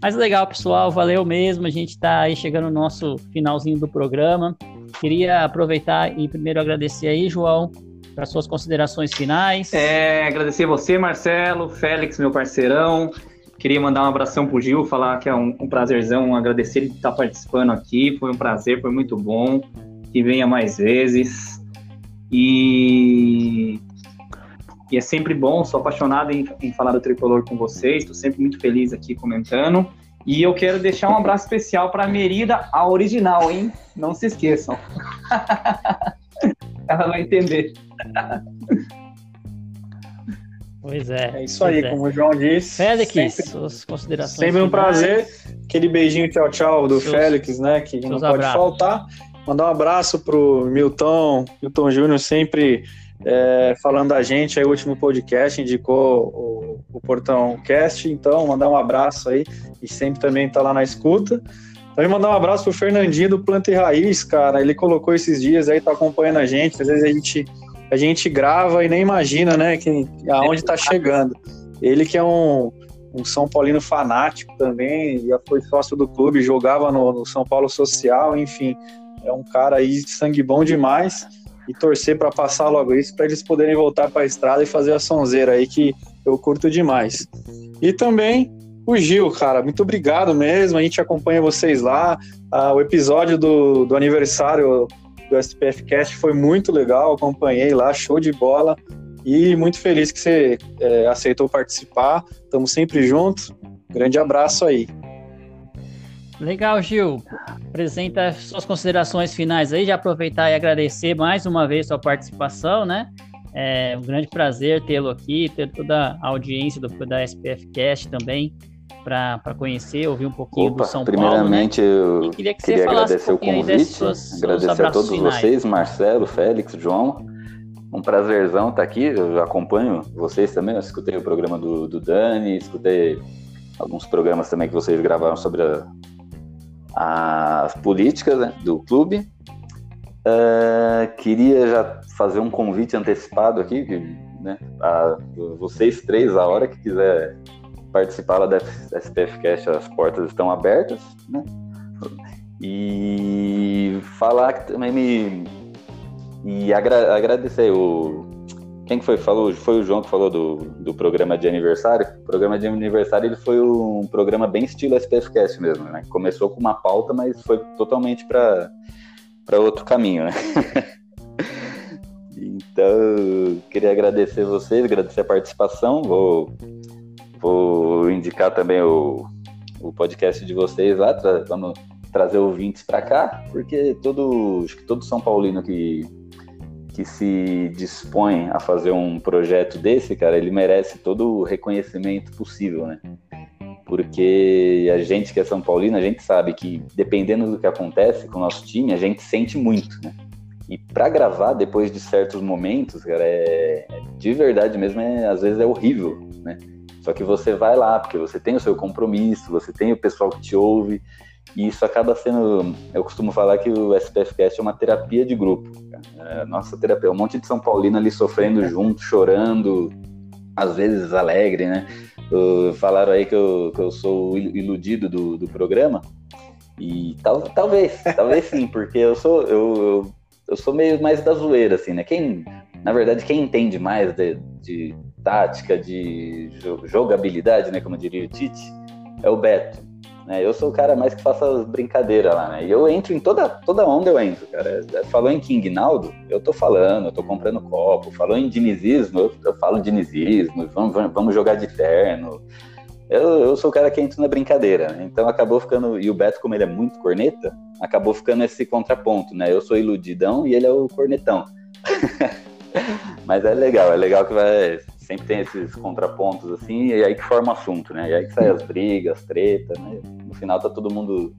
Mas legal, pessoal, valeu mesmo. A gente está aí chegando no nosso finalzinho do programa. Queria aproveitar e primeiro agradecer aí, João, para suas considerações finais. É, agradecer você, Marcelo, Félix, meu parceirão. Queria mandar um abração pro Gil, falar que é um, um prazerzão, agradecer ele estar participando aqui. Foi um prazer, foi muito bom. Que venha mais vezes. E, e é sempre bom, sou apaixonado em, em falar do tricolor com vocês, estou sempre muito feliz aqui comentando. E eu quero deixar um abraço especial para a Merida, a original, hein? Não se esqueçam. (laughs) Ela vai entender. Pois é. É isso aí, é. como o João disse. Félix, sempre, suas considerações. sempre um finais. prazer. Aquele beijinho tchau tchau do Seus- Félix, né? Que não pode abraços. faltar. Mandar um abraço pro Milton, Milton Júnior, sempre é, falando da gente. Aí o último podcast indicou o, o Portão Cast, então mandar um abraço aí e sempre também tá lá na escuta. Também mandar um abraço pro Fernandinho do Planta e Raiz, cara. Ele colocou esses dias aí, tá acompanhando a gente. Às vezes a gente, a gente grava e nem imagina, né, que, aonde tá chegando. Ele que é um, um São Paulino fanático também, já foi sócio do clube, jogava no, no São Paulo Social, enfim. É um cara aí sangue bom demais. E torcer para passar logo isso, para eles poderem voltar para a estrada e fazer a sonzeira aí, que eu curto demais. E também o Gil, cara, muito obrigado mesmo. A gente acompanha vocês lá. Ah, o episódio do, do aniversário do SPF Cast foi muito legal, acompanhei lá, show de bola. E muito feliz que você é, aceitou participar. Estamos sempre juntos. Grande abraço aí. Legal, Gil. Apresenta suas considerações finais aí, já aproveitar e agradecer mais uma vez sua participação, né? É um grande prazer tê-lo aqui, ter toda a audiência do, da SPF Cast também, para conhecer, ouvir um pouquinho Opa, do São primeiramente Paulo, eu né? E queria que queria agradecer um o convite, suas- agradecer a todos finais. vocês, Marcelo, Félix, João. Um prazerzão estar aqui, eu acompanho vocês também, eu escutei o programa do, do Dani, escutei alguns programas também que vocês gravaram sobre a- as políticas né, do clube. É, queria já fazer um convite antecipado aqui, que, né, a vocês três, a hora que quiser participar lá da SPF Cast, as portas estão abertas, né? E falar que também me. E agra- agradecer o. Quem que foi falou? Foi o João que falou do, do programa de aniversário. O programa de aniversário ele foi um programa bem estilo SPF Cast mesmo, né? Começou com uma pauta, mas foi totalmente para outro caminho, né? (laughs) então, queria agradecer vocês, agradecer a participação. Vou, vou indicar também o, o podcast de vocês lá, tra vamos trazer ouvintes para cá, porque todo, acho que todo São Paulino que, que se dispõe a fazer um projeto desse, cara, ele merece todo o reconhecimento possível, né? Porque a gente que é São Paulino, a gente sabe que dependendo do que acontece com o nosso time, a gente sente muito, né? E para gravar depois de certos momentos, cara, é, de verdade mesmo, é, às vezes é horrível, né? Só que você vai lá, porque você tem o seu compromisso, você tem o pessoal que te ouve, e isso acaba sendo. Eu costumo falar que o SPFcast é uma terapia de grupo. É, nossa terapia, um monte de São Paulino ali sofrendo junto, chorando, às vezes alegre, né? Uh, falaram aí que eu, que eu sou iludido do, do programa, e tal, talvez, talvez sim, porque eu sou, eu, eu, eu sou meio mais da zoeira, assim, né? Quem, na verdade, quem entende mais de, de tática, de jo- jogabilidade, né? Como diria o Tite, é o Beto. Né? Eu sou o cara mais que faça as brincadeiras lá, né? E eu entro em toda, toda onda, eu entro, cara. Falou em King Naldo, eu tô falando, eu tô comprando copo. Falou em dinizismo, eu, eu falo dinizismo, vamos, vamos- vamos jogar de terno. Eu, eu sou o cara que entra na brincadeira, né? Então acabou ficando. E o Beto, como ele é muito corneta, acabou ficando esse contraponto, né? Eu sou iludidão e ele é o cornetão. (laughs) Mas é legal, é legal que vai. Sempre tem esses contrapontos assim, e aí que forma assunto, né? E aí que sai as brigas, as tretas, né? No final tá todo mundo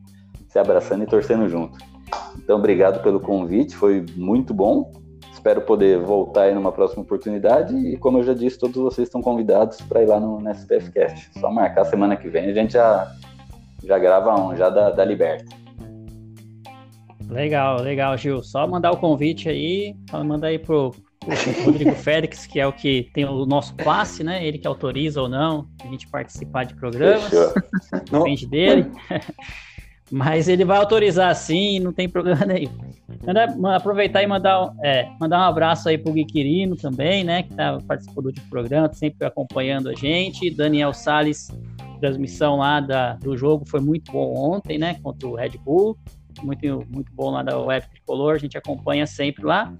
se abraçando e torcendo junto. Então, obrigado pelo convite, foi muito bom. Espero poder voltar aí numa próxima oportunidade. E como eu já disse, todos vocês estão convidados para ir lá no, no SPFcast. Só marcar semana que vem, a gente já, já grava um, já da, da Liberta. Legal, legal, Gil. Só mandar o convite aí, manda aí pro, pro Rodrigo Félix, que é o que tem o nosso passe, né? Ele que autoriza ou não a gente participar de programas. Depende dele. (laughs) Mas ele vai autorizar sim, não tem problema nenhum. aproveitar e mandar, é, mandar um abraço aí pro Gui Quirino também, né? Que tá, participou do último programa, sempre acompanhando a gente. Daniel Sales, transmissão lá da, do jogo foi muito bom ontem, né? Contra o Red Bull. Muito, muito bom lá da Web Tricolor, a gente acompanha sempre lá.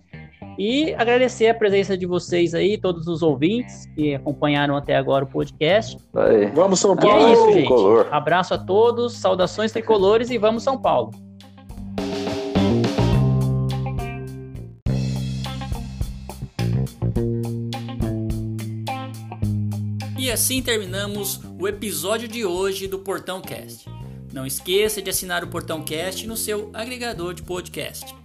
E agradecer a presença de vocês aí, todos os ouvintes que acompanharam até agora o podcast. Aí. Vamos São Paulo! E é isso, gente. Abraço a todos, saudações tricolores e vamos São Paulo! E assim terminamos o episódio de hoje do Portão Cast. Não esqueça de assinar o Portão Cast no seu agregador de podcast.